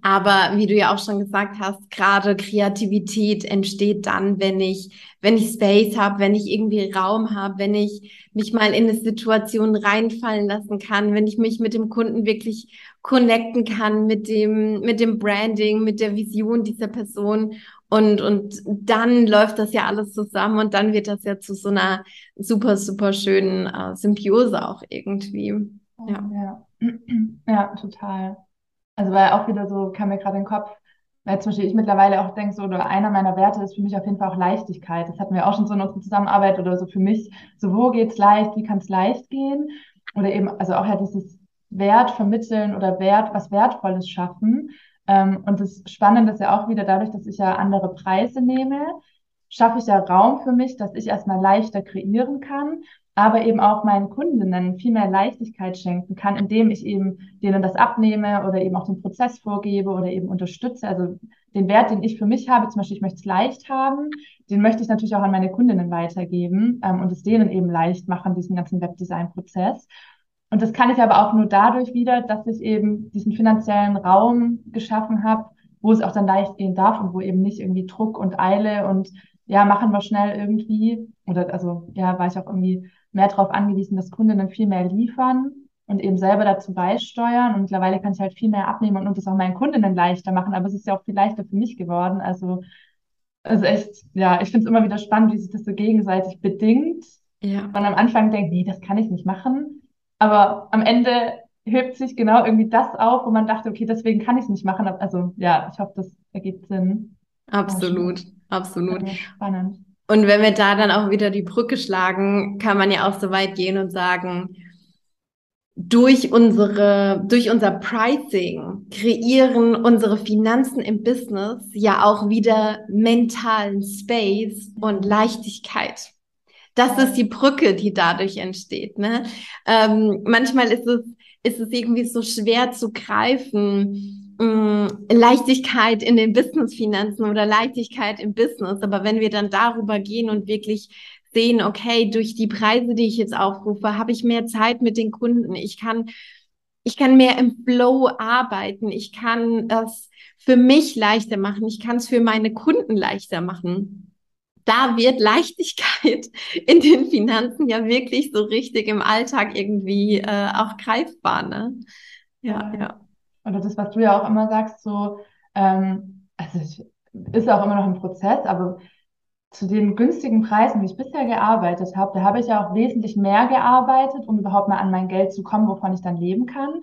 Aber wie du ja auch schon gesagt hast, gerade Kreativität entsteht dann, wenn ich, wenn ich Space habe, wenn ich irgendwie Raum habe, wenn ich mich mal in eine Situation reinfallen lassen kann, wenn ich mich mit dem Kunden wirklich connecten kann mit dem, mit dem Branding, mit der Vision dieser Person. Und, und dann läuft das ja alles zusammen und dann wird das ja zu so einer super, super schönen äh, Symbiose auch irgendwie. Ja. ja. ja, *clears throat* total. Also weil auch wieder so kam mir gerade in den Kopf, weil zum Beispiel ich mittlerweile auch denke, so, oder einer meiner Werte ist für mich auf jeden Fall auch Leichtigkeit. Das hatten wir auch schon so in unserer Zusammenarbeit oder so für mich, so wo geht's leicht, wie kann es leicht gehen? Oder eben, also auch ja dieses Wert vermitteln oder Wert, was Wertvolles schaffen. Ähm, und das Spannende ist ja auch wieder dadurch, dass ich ja andere Preise nehme, schaffe ich ja Raum für mich, dass ich erstmal leichter kreieren kann aber eben auch meinen Kundinnen viel mehr Leichtigkeit schenken kann, indem ich eben denen das abnehme oder eben auch den Prozess vorgebe oder eben unterstütze. Also den Wert, den ich für mich habe, zum Beispiel ich möchte es leicht haben, den möchte ich natürlich auch an meine Kundinnen weitergeben ähm, und es denen eben leicht machen, diesen ganzen Webdesign-Prozess. Und das kann ich aber auch nur dadurch wieder, dass ich eben diesen finanziellen Raum geschaffen habe, wo es auch dann leicht gehen darf und wo eben nicht irgendwie Druck und Eile und ja, machen wir schnell irgendwie, oder also ja, war ich auch irgendwie mehr darauf angewiesen, dass Kundinnen viel mehr liefern und eben selber dazu beisteuern. Und mittlerweile kann ich halt viel mehr abnehmen und das auch meinen Kundinnen leichter machen. Aber es ist ja auch viel leichter für mich geworden. Also, also echt, ja, ich finde es immer wieder spannend, wie sich das so gegenseitig bedingt. Ja. Man am Anfang denkt, nee, das kann ich nicht machen. Aber am Ende hebt sich genau irgendwie das auf, wo man dachte, okay, deswegen kann ich es nicht machen. Also ja, ich hoffe, das ergibt Sinn. Absolut, absolut. Spannend. Und wenn wir da dann auch wieder die Brücke schlagen, kann man ja auch so weit gehen und sagen, durch unsere, durch unser Pricing kreieren unsere Finanzen im Business ja auch wieder mentalen Space und Leichtigkeit. Das ist die Brücke, die dadurch entsteht. Ne? Ähm, manchmal ist es, ist es irgendwie so schwer zu greifen, mh, Leichtigkeit in den Businessfinanzen oder Leichtigkeit im Business. Aber wenn wir dann darüber gehen und wirklich sehen, okay, durch die Preise, die ich jetzt aufrufe, habe ich mehr Zeit mit den Kunden. Ich kann, ich kann mehr im Flow arbeiten. Ich kann das für mich leichter machen. Ich kann es für meine Kunden leichter machen. Da wird Leichtigkeit *laughs* in den Finanzen ja wirklich so richtig im Alltag irgendwie äh, auch greifbar. Ne? Ja, ja oder das, was du ja auch immer sagst, so, ähm, also ich, ist auch immer noch ein Prozess, aber zu den günstigen Preisen, die ich bisher gearbeitet habe, da habe ich ja auch wesentlich mehr gearbeitet, um überhaupt mal an mein Geld zu kommen, wovon ich dann leben kann.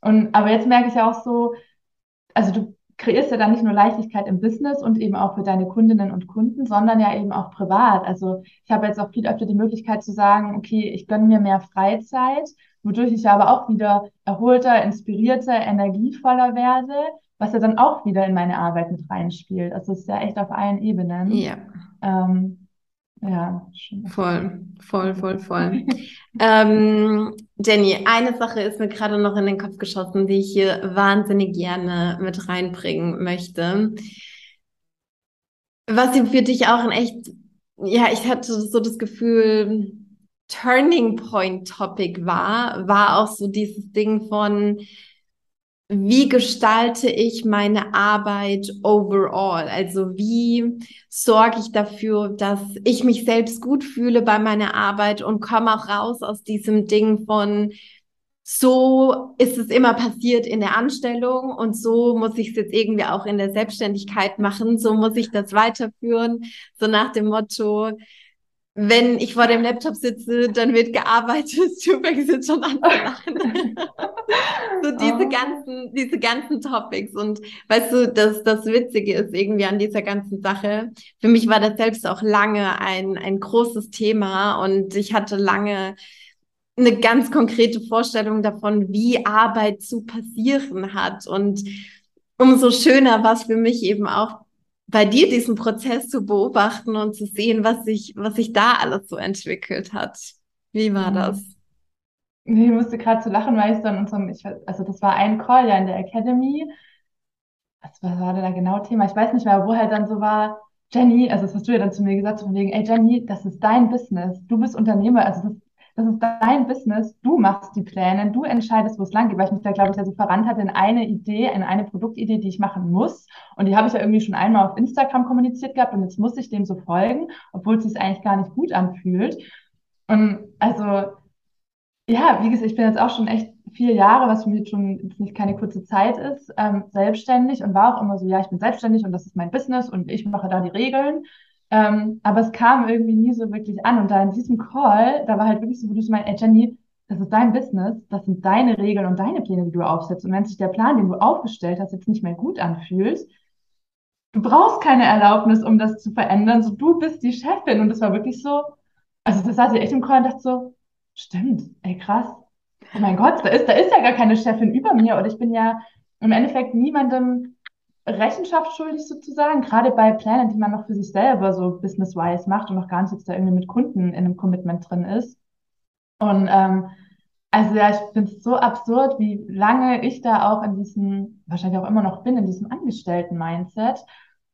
Und aber jetzt merke ich ja auch so, also du kreierst ja dann nicht nur Leichtigkeit im Business und eben auch für deine Kundinnen und Kunden, sondern ja eben auch privat. Also ich habe jetzt auch viel öfter die Möglichkeit zu sagen, okay, ich gönne mir mehr Freizeit wodurch ich aber auch wieder erholter, inspirierter, energievoller werde, was ja dann auch wieder in meine Arbeit mit reinspielt. Also es ist ja echt auf allen Ebenen. Ja. Ähm, ja, voll, voll, voll, voll. ähm, Jenny, eine Sache ist mir gerade noch in den Kopf geschossen, die ich hier wahnsinnig gerne mit reinbringen möchte. Was für dich auch ein echt, ja, ich hatte so das Gefühl, Turning Point Topic war, war auch so dieses Ding von, wie gestalte ich meine Arbeit overall? Also wie sorge ich dafür, dass ich mich selbst gut fühle bei meiner Arbeit und komme auch raus aus diesem Ding von, so ist es immer passiert in der Anstellung und so muss ich es jetzt irgendwie auch in der Selbstständigkeit machen, so muss ich das weiterführen, so nach dem Motto, wenn ich vor dem Laptop sitze, dann wird gearbeitet. *laughs* Du fängst jetzt schon an zu lachen. *laughs* so diese oh. ganzen, diese ganzen Topics. Und weißt du, das, das Witzige ist irgendwie an dieser ganzen Sache. Für mich war das selbst auch lange ein, ein großes Thema und ich hatte lange eine ganz konkrete Vorstellung davon, wie Arbeit zu passieren hat. Und umso schöner war es für mich eben auch bei dir diesen Prozess zu beobachten und zu sehen, was sich, was sich da alles so entwickelt hat. Wie war mhm. das? Ich musste gerade zu lachen, weil ich so in unserem, ich, also das war ein Call ja in der Academy. Was war, war da genau Thema? Ich weiß nicht mehr, wo halt dann so war, Jenny, also das hast du ja dann zu mir gesagt, von wegen, ey Jenny, das ist dein Business. Du bist Unternehmer, also das, das ist dein Business, du machst die Pläne, du entscheidest, wo es lang geht, weil ich mich da, glaube ich, ja so verrannt hatte in eine Idee, in eine Produktidee, die ich machen muss. Und die habe ich ja irgendwie schon einmal auf Instagram kommuniziert gehabt und jetzt muss ich dem so folgen, obwohl es sich eigentlich gar nicht gut anfühlt. Und also, ja, wie gesagt, ich bin jetzt auch schon echt vier Jahre, was für mich schon jetzt nicht keine kurze Zeit ist, ähm, selbstständig und war auch immer so, ja, ich bin selbstständig und das ist mein Business und ich mache da die Regeln. Ähm, aber es kam irgendwie nie so wirklich an. Und da in diesem Call, da war halt wirklich so, wo du so meinst, ey Jenny, das ist dein Business, das sind deine Regeln und deine Pläne, die du aufsetzt. Und wenn sich der Plan, den du aufgestellt hast, jetzt nicht mehr gut anfühlt, du brauchst keine Erlaubnis, um das zu verändern. So, du bist die Chefin. Und das war wirklich so, also das saß ich echt im Call und dachte so, stimmt, ey krass. Oh mein Gott, da ist, da ist ja gar keine Chefin über mir. Oder ich bin ja im Endeffekt niemandem Rechenschaft schuldig sozusagen, gerade bei Plänen, die man noch für sich selber so business-wise macht und noch gar nicht jetzt da irgendwie mit Kunden in einem Commitment drin ist. Und ähm, also ja, ich finde es so absurd, wie lange ich da auch in diesem, wahrscheinlich auch immer noch bin, in diesem Angestellten-Mindset.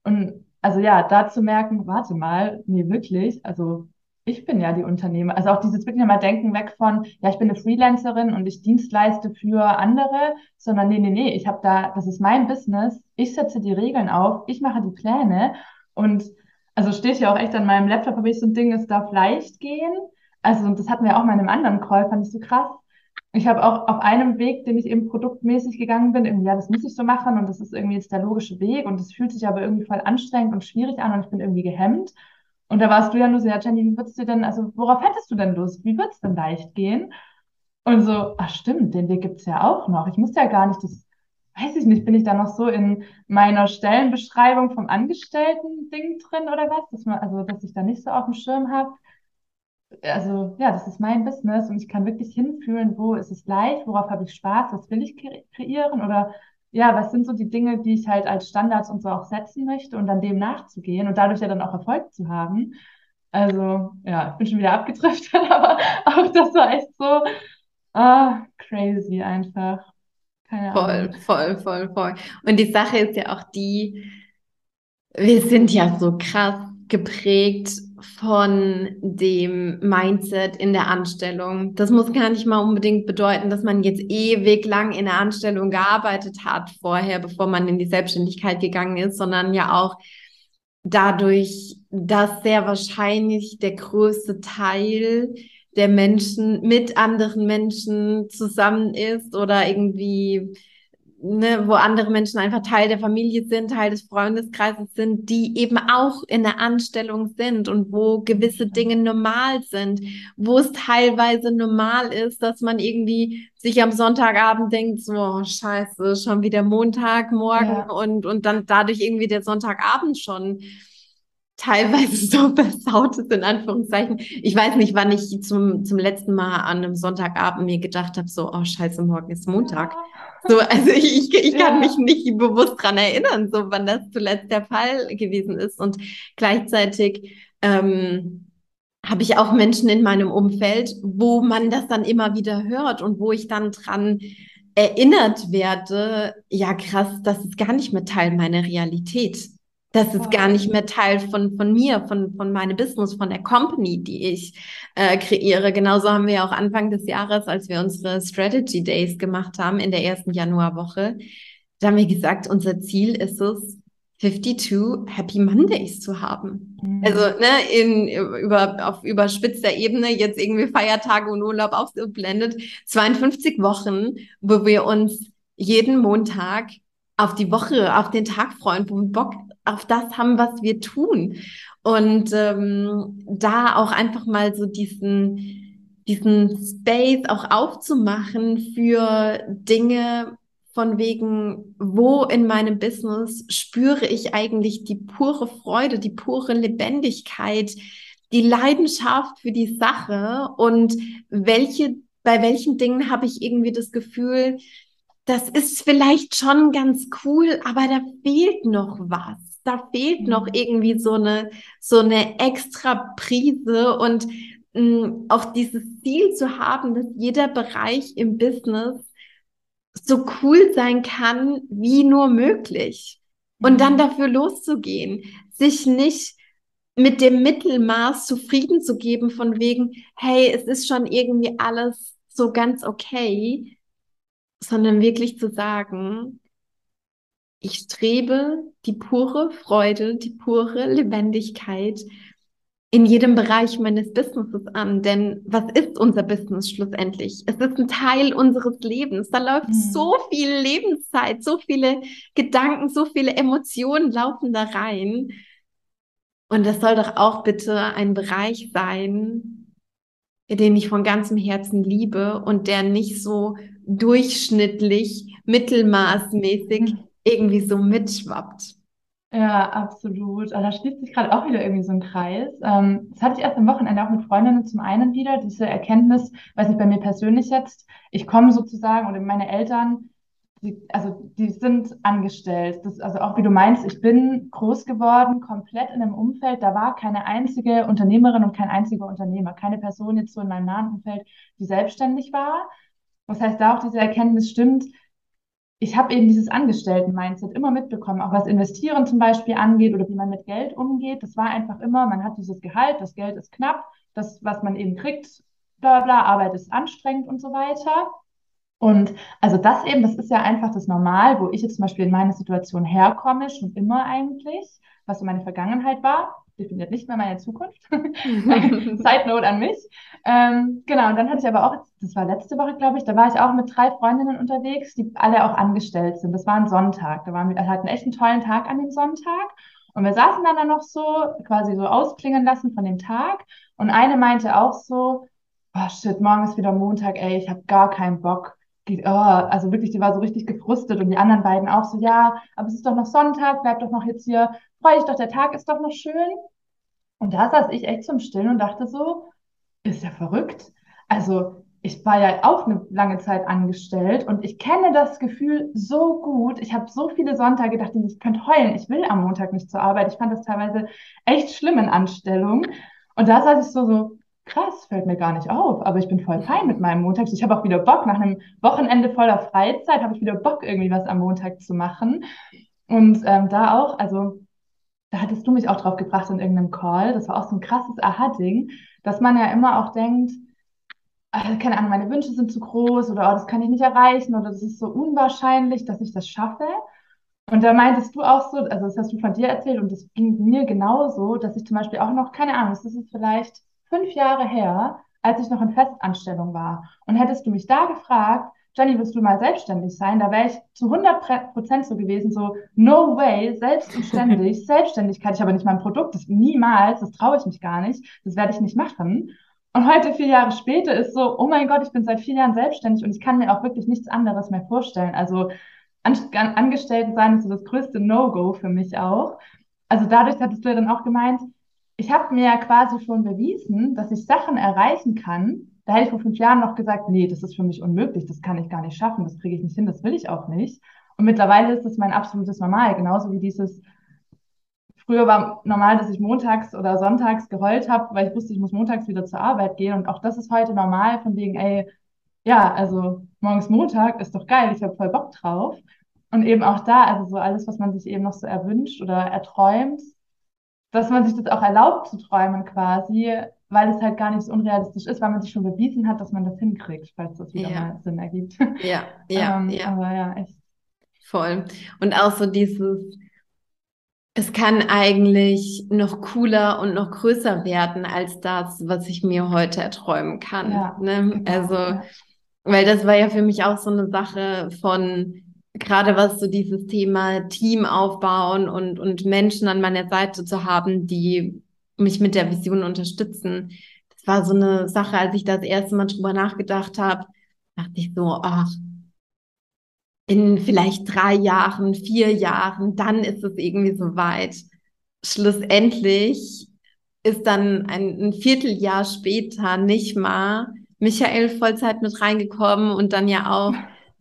Und also ja, da zu merken, warte mal, nee, wirklich, also ich bin ja die Unternehmer. Also auch dieses wirklich mal denken weg von, ja, ich bin eine Freelancerin und ich dienstleiste für andere, sondern nee, nee, nee, ich habe da, das ist mein Business, ich setze die Regeln auf, ich mache die Pläne und also steht ja auch echt an meinem Laptop, habe ich so ein Ding, es darf leicht gehen. Also und das hatten wir auch mal in einem anderen Call, fand ich so krass. Ich habe auch auf einem Weg, den ich eben produktmäßig gegangen bin, irgendwie, ja, das muss ich so machen und das ist irgendwie jetzt der logische Weg und das fühlt sich aber irgendwie voll anstrengend und schwierig an und ich bin irgendwie gehemmt. Und da warst du ja nur so, ja, Jenny, wie würdest du denn, also worauf hättest du denn Lust? Wie wird's denn leicht gehen? Und so, ach stimmt, den Weg gibt's ja auch noch. Ich muss ja gar nicht das, weiß ich nicht, bin ich da noch so in meiner Stellenbeschreibung vom Angestellten-Ding drin oder was? Dass man, also, dass ich da nicht so auf dem Schirm habe. Also, ja, das ist mein Business und ich kann wirklich hinfühlen, wo ist es leicht, worauf habe ich Spaß, was will ich kreieren oder ja, was sind so die Dinge, die ich halt als Standards und so auch setzen möchte und dann dem nachzugehen und dadurch ja dann auch Erfolg zu haben. Also, ja, ich bin schon wieder abgedriftet, *laughs* aber auch das war echt so ah, crazy einfach. Keine voll, Ahnung. voll, voll, voll. Und die Sache ist ja auch die, wir sind ja so krass geprägt von dem Mindset in der Anstellung. Das muss gar nicht mal unbedingt bedeuten, dass man jetzt ewig lang in der Anstellung gearbeitet hat vorher, bevor man in die Selbstständigkeit gegangen ist, sondern ja auch dadurch, dass sehr wahrscheinlich der größte Teil der Menschen mit anderen Menschen zusammen ist oder irgendwie ne, wo andere Menschen einfach Teil der Familie sind, Teil des Freundeskreises sind, die eben auch in der Anstellung sind und wo gewisse Dinge normal sind, wo es teilweise normal ist, dass man irgendwie sich am Sonntagabend denkt, so oh, scheiße, schon wieder Montagmorgen ja. und, und dann dadurch irgendwie der Sonntagabend schon teilweise *laughs* so versaut ist, in Anführungszeichen. Ich weiß nicht, wann ich zum, zum letzten Mal an einem Sonntagabend mir gedacht habe, so, oh scheiße, morgen ist Montag. So, also ich, ich, ich kann ja. mich nicht bewusst dran erinnern, so wann das zuletzt der Fall gewesen ist. Und gleichzeitig ähm, habe ich auch Menschen in meinem Umfeld, wo man das dann immer wieder hört und wo ich dann dran erinnert werde, ja krass, das ist gar nicht mehr Teil meiner Realität. Das ist gar nicht mehr Teil von, von mir, von, von meinem Business, von der Company, die ich äh, kreiere. Genauso haben wir auch Anfang des Jahres, als wir unsere Strategy Days gemacht haben, in der ersten Januarwoche, da haben wir gesagt, unser Ziel ist es, 52 Happy Mondays zu haben. Mhm. Also ne, in, über, auf überspitzter Ebene jetzt irgendwie Feiertage und Urlaub aufgeblendet. 52 Wochen, wo wir uns jeden Montag auf die Woche, auf den Tag freuen, wo wir Bock auf das haben, was wir tun. Und ähm, da auch einfach mal so diesen, diesen Space auch aufzumachen für Dinge von wegen, wo in meinem Business spüre ich eigentlich die pure Freude, die pure Lebendigkeit, die Leidenschaft für die Sache und welche, bei welchen Dingen habe ich irgendwie das Gefühl, das ist vielleicht schon ganz cool, aber da fehlt noch was. Da fehlt mhm. noch irgendwie so eine, so eine extra Prise und mh, mm, auch dieses Ziel zu haben, dass jeder Bereich im Business so cool sein kann, wie nur möglich. Und dann mhm. dafür loszugehen, sich nicht mit dem Mittelmaß zufrieden zu geben, von wegen, hey, es ist schon irgendwie alles so ganz okay, sondern wirklich zu sagen, ich strebe die pure Freude, die pure Lebendigkeit in jedem Bereich meines Businesses an. Denn was ist unser Business schlussendlich? Es ist ein Teil unseres Lebens. Da läuft mhm. so viel Lebenszeit, so viele Gedanken, so viele Emotionen laufen da rein. Und das soll doch auch bitte ein Bereich sein, den ich von ganzem Herzen liebe und der nicht so durchschnittlich, mittelmaßmäßig mhm. Irgendwie so mitschwappt. Ja, absolut. Also da schließt sich gerade auch wieder irgendwie so ein Kreis. Ähm, das hatte ich erst am Wochenende auch mit Freundinnen zum einen wieder, diese Erkenntnis, weiß nicht, bei mir persönlich jetzt, ich komme sozusagen oder meine Eltern, die, also die sind angestellt. Das, also auch wie du meinst, ich bin groß geworden, komplett in einem Umfeld, da war keine einzige Unternehmerin und kein einziger Unternehmer, keine Person jetzt so in meinem nahen Umfeld, die selbstständig war. Das heißt, da auch diese Erkenntnis stimmt, ich habe eben dieses Angestellten-Mindset immer mitbekommen, auch was Investieren zum Beispiel angeht oder wie man mit Geld umgeht. Das war einfach immer, man hat dieses Gehalt, das Geld ist knapp, das, was man eben kriegt, bla bla, Arbeit ist anstrengend und so weiter. Und also das eben, das ist ja einfach das Normal, wo ich jetzt zum Beispiel in meiner Situation herkomme, schon immer eigentlich, was so meine Vergangenheit war definiert nicht mehr meine Zukunft. *laughs* Side Note an mich. Ähm, genau, und dann hatte ich aber auch, das war letzte Woche, glaube ich, da war ich auch mit drei Freundinnen unterwegs, die alle auch angestellt sind. Das war ein Sonntag. Da waren wir, hatten echt einen tollen Tag an dem Sonntag. Und wir saßen dann da noch so, quasi so ausklingen lassen von dem Tag. Und eine meinte auch so, oh shit, morgen ist wieder Montag, ey, ich habe gar keinen Bock. Oh, also wirklich, die war so richtig gefrustet und die anderen beiden auch so, ja, aber es ist doch noch Sonntag, bleib doch noch jetzt hier freu dich doch, der Tag ist doch noch schön. Und da saß ich echt zum Stillen und dachte so, ist ja verrückt. Also ich war ja auch eine lange Zeit angestellt und ich kenne das Gefühl so gut. Ich habe so viele Sonntage gedacht, ich könnte heulen. Ich will am Montag nicht zur Arbeit. Ich fand das teilweise echt schlimm in Anstellung. Und da saß ich so, so, krass, fällt mir gar nicht auf, aber ich bin voll fein mit meinem Montag. Ich habe auch wieder Bock, nach einem Wochenende voller Freizeit habe ich wieder Bock, irgendwie was am Montag zu machen. Und ähm, da auch, also da hattest du mich auch drauf gebracht in irgendeinem Call. Das war auch so ein krasses Aha-Ding, dass man ja immer auch denkt, äh, keine Ahnung, meine Wünsche sind zu groß oder oh, das kann ich nicht erreichen oder das ist so unwahrscheinlich, dass ich das schaffe. Und da meintest du auch so, also das hast du von dir erzählt und das ging mir genauso, dass ich zum Beispiel auch noch, keine Ahnung, das ist vielleicht fünf Jahre her, als ich noch in Festanstellung war. Und hättest du mich da gefragt, Jenny, willst du mal selbstständig sein? Da wäre ich zu 100 Prozent so gewesen, so, no way, selbst und ständig, *laughs* Selbstständigkeit, ich habe nicht mein Produkt, das niemals, das traue ich mich gar nicht, das werde ich nicht machen. Und heute, vier Jahre später, ist so, oh mein Gott, ich bin seit vier Jahren selbstständig und ich kann mir auch wirklich nichts anderes mehr vorstellen. Also an, an, Angestellten sein ist so das größte No-Go für mich auch. Also dadurch hattest du ja dann auch gemeint, ich habe mir ja quasi schon bewiesen, dass ich Sachen erreichen kann, da hätte ich vor fünf Jahren noch gesagt, nee, das ist für mich unmöglich, das kann ich gar nicht schaffen, das kriege ich nicht hin, das will ich auch nicht. Und mittlerweile ist das mein absolutes Normal, genauso wie dieses, früher war normal, dass ich montags oder sonntags geheult habe, weil ich wusste, ich muss montags wieder zur Arbeit gehen. Und auch das ist heute normal, von wegen, ey, ja, also morgens Montag ist doch geil, ich habe voll Bock drauf. Und eben auch da, also so alles, was man sich eben noch so erwünscht oder erträumt, dass man sich das auch erlaubt zu träumen quasi, weil es halt gar nicht so unrealistisch ist, weil man sich schon bewiesen hat, dass man das hinkriegt, falls das wieder ja. mal Sinn ergibt. Ja, *laughs* ja, ähm, ja. Aber ja, echt. Voll. Und auch so dieses, es kann eigentlich noch cooler und noch größer werden als das, was ich mir heute erträumen kann. Ja, ne? genau, also, ja. weil das war ja für mich auch so eine Sache von, gerade was so dieses Thema Team aufbauen und, und Menschen an meiner Seite zu haben, die mich mit der Vision unterstützen. Das war so eine Sache, als ich das erste Mal drüber nachgedacht habe, dachte ich so, ach, in vielleicht drei Jahren, vier Jahren, dann ist es irgendwie so weit. Schlussendlich ist dann ein, ein Vierteljahr später nicht mal Michael Vollzeit mit reingekommen und dann ja auch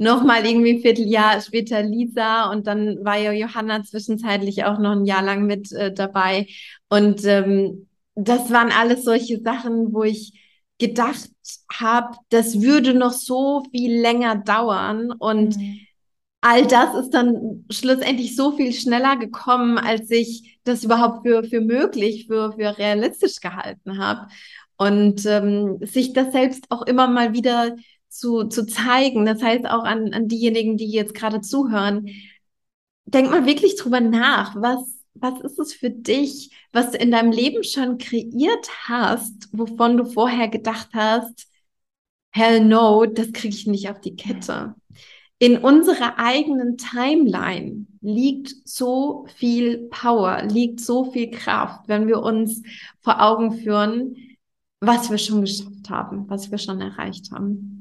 nochmal irgendwie ein Vierteljahr später Lisa und dann war ja Johanna zwischenzeitlich auch noch ein Jahr lang mit äh, dabei. Und ähm, das waren alles solche Sachen, wo ich gedacht habe, das würde noch so viel länger dauern. Und mhm. all das ist dann schlussendlich so viel schneller gekommen, als ich das überhaupt für, für möglich, für, für realistisch gehalten habe. Und ähm, sich das selbst auch immer mal wieder zu, zu zeigen, das heißt auch an, an diejenigen, die jetzt gerade zuhören, denk mal wirklich drüber nach, was, was ist es für dich, was du in deinem Leben schon kreiert hast, wovon du vorher gedacht hast, hell no, das kriege ich nicht auf die Kette? In unserer eigenen Timeline liegt so viel Power, liegt so viel Kraft, wenn wir uns vor Augen führen, was wir schon geschafft haben, was wir schon erreicht haben.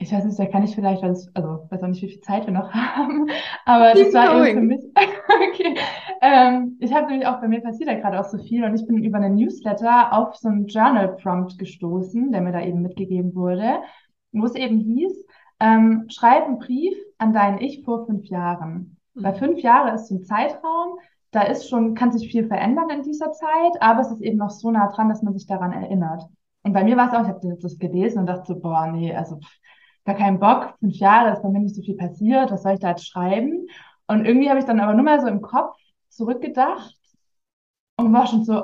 Ich weiß nicht, da kann ich vielleicht, also ich weiß auch nicht, wie viel Zeit wir noch *laughs* haben, aber Keep das war going. eben für mich, *laughs* okay, ähm, ich habe nämlich auch, bei mir passiert da gerade auch so viel und ich bin über einen Newsletter auf so einen Journal Prompt gestoßen, der mir da eben mitgegeben wurde, wo es eben hieß, ähm, schreib einen Brief an dein Ich vor fünf Jahren. Mhm. Weil fünf Jahre ist so ein Zeitraum, da ist schon, kann sich viel verändern in dieser Zeit, aber es ist eben noch so nah dran, dass man sich daran erinnert. Und bei mir war es auch, ich habe das gelesen und dachte so, boah, nee, also pff, gar keinen Bock, fünf Jahre ist bei mir nicht so viel passiert, was soll ich da jetzt schreiben? Und irgendwie habe ich dann aber nur mal so im Kopf zurückgedacht und war schon so,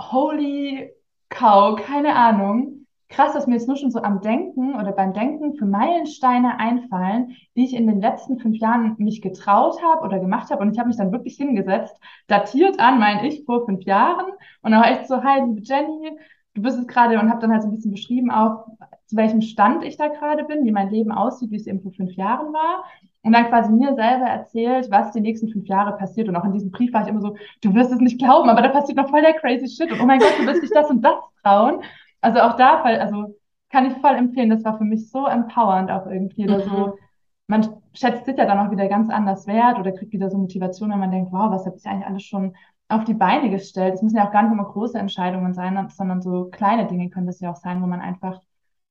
holy cow, keine Ahnung krass, dass mir jetzt nur schon so am Denken oder beim Denken für Meilensteine einfallen, die ich in den letzten fünf Jahren mich getraut habe oder gemacht habe. Und ich habe mich dann wirklich hingesetzt, datiert an mein Ich vor fünf Jahren und auch echt so, hi, liebe Jenny, du bist es gerade und habe dann halt so ein bisschen beschrieben auch, zu welchem Stand ich da gerade bin, wie mein Leben aussieht, wie es eben vor fünf Jahren war. Und dann quasi mir selber erzählt, was die nächsten fünf Jahre passiert. Und auch in diesem Brief war ich immer so, du wirst es nicht glauben, aber da passiert noch voll der crazy shit. Und oh mein Gott, du wirst dich das und das trauen. Also auch da, also kann ich voll empfehlen, das war für mich so empowernd auch irgendwie. Mhm. Oder so, man schätzt sich ja dann auch wieder ganz anders wert oder kriegt wieder so Motivation, wenn man denkt, wow, was habe ich eigentlich alles schon auf die Beine gestellt? Es müssen ja auch gar nicht immer große Entscheidungen sein, sondern so kleine Dinge können das ja auch sein, wo man einfach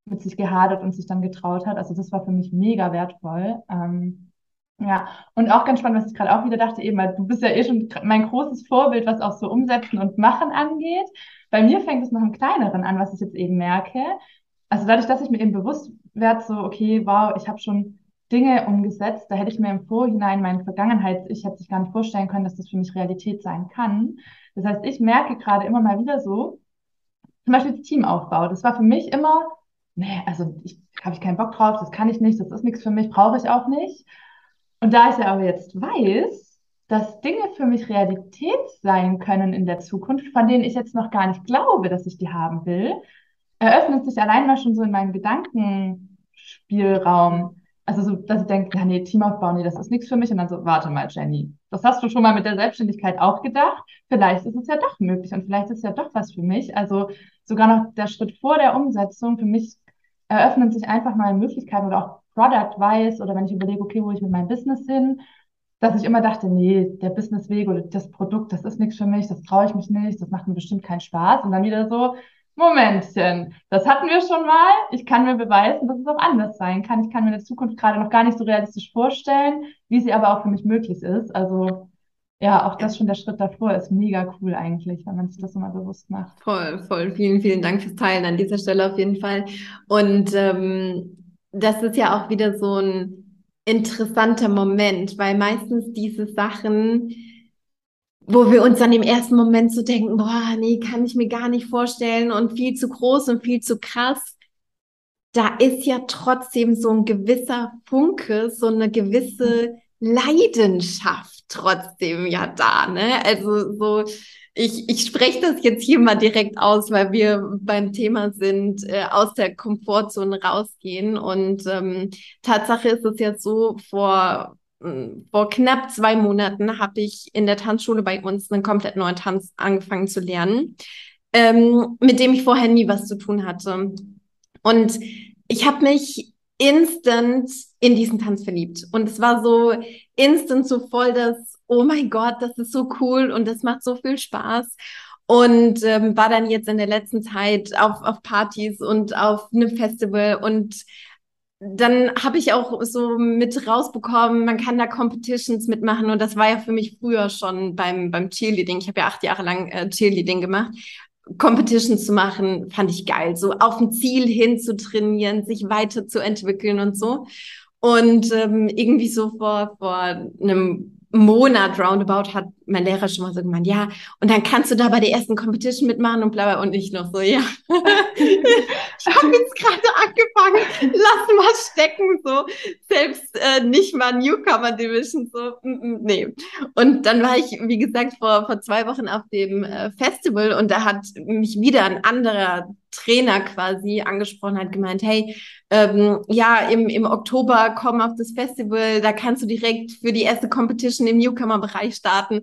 mit sich gehadert und sich dann getraut hat. Also das war für mich mega wertvoll. Ähm, ja, und auch ganz spannend, was ich gerade auch wieder dachte, eben, weil du bist ja eh schon mein großes Vorbild, was auch so Umsetzen und Machen angeht. Bei mir fängt es noch im Kleineren an, was ich jetzt eben merke. Also dadurch, dass ich mir eben bewusst werde, so, okay, wow, ich habe schon Dinge umgesetzt, da hätte ich mir im Vorhinein meine Vergangenheit, ich hätte sich gar nicht vorstellen können, dass das für mich Realität sein kann. Das heißt, ich merke gerade immer mal wieder so, zum Beispiel das Teamaufbau. Das war für mich immer, nee, also ich habe ich keinen Bock drauf, das kann ich nicht, das ist nichts für mich, brauche ich auch nicht. Und da ich ja aber jetzt weiß, dass Dinge für mich Realität sein können in der Zukunft, von denen ich jetzt noch gar nicht glaube, dass ich die haben will, eröffnet sich allein mal schon so in meinem Gedankenspielraum. Also so, dass ich denke, ja, nee, Teamaufbau, nee, das ist nichts für mich. Und dann so, warte mal, Jenny, das hast du schon mal mit der Selbstständigkeit auch gedacht. Vielleicht ist es ja doch möglich und vielleicht ist es ja doch was für mich. Also sogar noch der Schritt vor der Umsetzung, für mich eröffnen sich einfach neue Möglichkeiten oder auch Product-wise oder wenn ich überlege, okay, wo ich mit meinem Business hin, dass ich immer dachte, nee, der Businessweg oder das Produkt, das ist nichts für mich, das traue ich mich nicht, das macht mir bestimmt keinen Spaß. Und dann wieder so, Momentchen, das hatten wir schon mal. Ich kann mir beweisen, dass es auch anders sein kann. Ich kann mir in der Zukunft gerade noch gar nicht so realistisch vorstellen, wie sie aber auch für mich möglich ist. Also ja, auch das schon der Schritt davor ist mega cool eigentlich, wenn man sich das mal bewusst macht. Voll, voll. Vielen, vielen Dank fürs Teilen an dieser Stelle auf jeden Fall. Und ähm, das ist ja auch wieder so ein interessanter Moment, weil meistens diese Sachen, wo wir uns dann im ersten Moment so denken, boah, nee, kann ich mir gar nicht vorstellen und viel zu groß und viel zu krass, da ist ja trotzdem so ein gewisser Funke, so eine gewisse Leidenschaft trotzdem ja da, ne? Also so ich, ich spreche das jetzt hier mal direkt aus, weil wir beim Thema sind, äh, aus der Komfortzone rausgehen. Und ähm, Tatsache ist es jetzt so, vor, vor knapp zwei Monaten habe ich in der Tanzschule bei uns einen komplett neuen Tanz angefangen zu lernen, ähm, mit dem ich vorher nie was zu tun hatte. Und ich habe mich instant in diesen Tanz verliebt. Und es war so instant so voll das oh mein Gott, das ist so cool und das macht so viel Spaß. Und ähm, war dann jetzt in der letzten Zeit auf, auf Partys und auf einem Festival und dann habe ich auch so mit rausbekommen, man kann da Competitions mitmachen und das war ja für mich früher schon beim, beim Cheerleading. Ich habe ja acht Jahre lang äh, Cheerleading gemacht. Competitions zu machen, fand ich geil. So auf ein Ziel hin zu trainieren, sich weiterzuentwickeln und so. Und ähm, irgendwie so vor, vor einem Monat roundabout hat mein Lehrer schon mal so gemeint, ja, und dann kannst du da bei der ersten Competition mitmachen und bla bla und ich noch so, ja. *laughs* ich habe jetzt gerade angefangen, lass mal stecken, so. Selbst äh, nicht mal Newcomer Division, so, mm, mm, nee. Und dann war ich, wie gesagt, vor, vor zwei Wochen auf dem äh, Festival und da hat mich wieder ein anderer Trainer quasi angesprochen, hat gemeint, hey, ähm, ja, im, im Oktober komm auf das Festival, da kannst du direkt für die erste Competition im Newcomer-Bereich starten.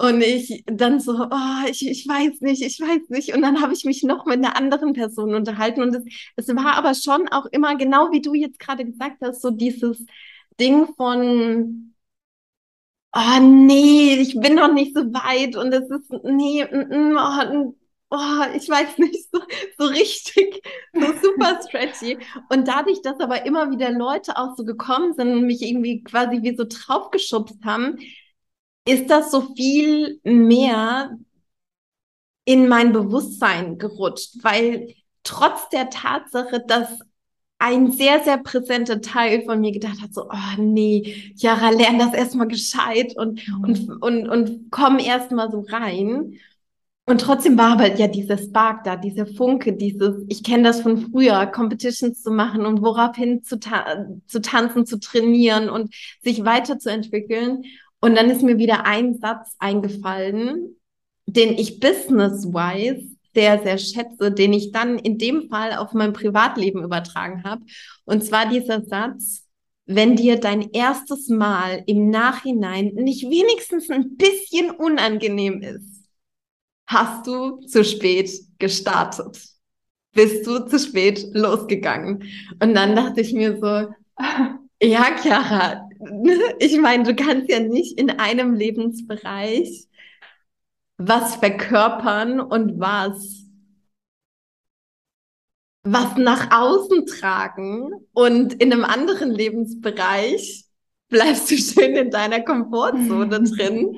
Und ich dann so, oh, ich, ich weiß nicht, ich weiß nicht. Und dann habe ich mich noch mit einer anderen Person unterhalten. Und es, es war aber schon auch immer, genau wie du jetzt gerade gesagt hast, so dieses Ding von, oh nee, ich bin noch nicht so weit und es ist, nee, mm, mm, oh, oh, ich weiß *laughs* nicht, so, so richtig, so super *laughs* stretchy. Und dadurch, dass aber immer wieder Leute auch so gekommen sind und mich irgendwie quasi wie so draufgeschubst haben, ist das so viel mehr in mein Bewusstsein gerutscht, weil trotz der Tatsache, dass ein sehr, sehr präsenter Teil von mir gedacht hat, so, oh nee, Jara, lern das erstmal gescheit und, mhm. und, und, und komm erstmal so rein. Und trotzdem war aber ja dieser Spark da, dieser Funke, dieses, ich kenne das von früher, Competitions zu machen und woraufhin zu, ta zu tanzen, zu trainieren und sich weiterzuentwickeln. Und dann ist mir wieder ein Satz eingefallen, den ich business-wise sehr, sehr schätze, den ich dann in dem Fall auf mein Privatleben übertragen habe. Und zwar dieser Satz, wenn dir dein erstes Mal im Nachhinein nicht wenigstens ein bisschen unangenehm ist, hast du zu spät gestartet. Bist du zu spät losgegangen. Und dann dachte ich mir so, *laughs* ja, Chiara, *laughs* ich meine, du kannst ja nicht in einem Lebensbereich was verkörpern und was was nach außen tragen und in einem anderen Lebensbereich bleibst du schön in deiner Komfortzone *laughs* drin.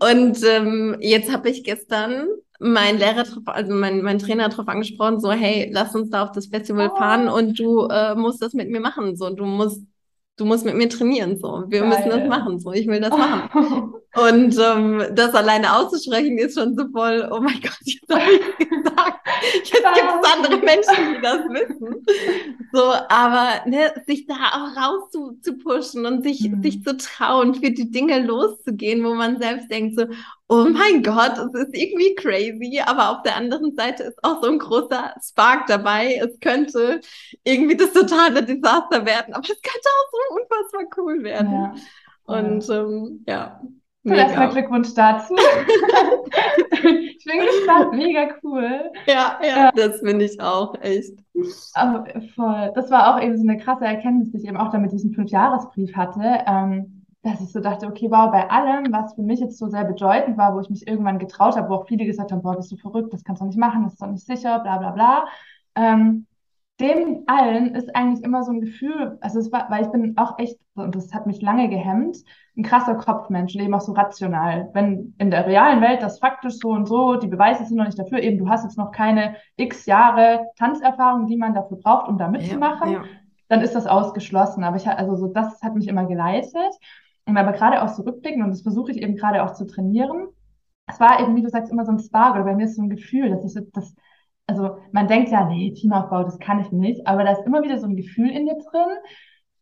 Und ähm, jetzt habe ich gestern mein Lehrer, also mein, mein Trainer darauf angesprochen, so, hey, lass uns da auf das Festival oh. fahren und du äh, musst das mit mir machen. So, du musst, du musst mit mir trainieren. So, wir Geil. müssen das machen. So, ich will das machen. *laughs* Und ähm, das alleine auszusprechen ist schon so voll, oh mein Gott, jetzt habe ich gesagt. Jetzt gibt es andere Menschen, die das wissen. So, aber ne, sich da auch raus zu, zu pushen und sich, mhm. sich zu trauen, für die Dinge loszugehen, wo man selbst denkt so, oh mein Gott, es ist irgendwie crazy, aber auf der anderen Seite ist auch so ein großer Spark dabei. Es könnte irgendwie das totale Desaster werden, aber es könnte auch so unfassbar cool werden. Ja. Und ähm, ja, Erstmal Glückwunsch dazu. *laughs* ich bin gespannt, mega cool. Ja, ja, äh, das finde ich auch, echt. Aber voll. Das war auch eben so eine krasse Erkenntnis, die ich eben auch damit diesen Fünfjahresbrief hatte, ähm, dass ich so dachte, okay, wow, bei allem, was für mich jetzt so sehr bedeutend war, wo ich mich irgendwann getraut habe, wo auch viele gesagt haben, boah, bist du verrückt, das kannst du nicht machen, das ist doch nicht sicher, bla bla bla. Ähm, dem allen ist eigentlich immer so ein Gefühl, also es war, weil ich bin auch echt, und das hat mich lange gehemmt, ein krasser Kopfmensch, eben auch so rational. Wenn in der realen Welt das faktisch so und so, die Beweise sind noch nicht dafür, eben du hast jetzt noch keine x Jahre Tanzerfahrung, die man dafür braucht, um da mitzumachen, ja, ja. dann ist das ausgeschlossen. Aber ich also so, das hat mich immer geleitet. Und aber gerade auch so rückblicken, und das versuche ich eben gerade auch zu trainieren, es war eben, wie du sagst, immer so ein Spark, oder bei mir ist so ein Gefühl, dass ich so, das, also man denkt ja, nee, Teamaufbau, das kann ich nicht, aber da ist immer wieder so ein Gefühl in dir drin,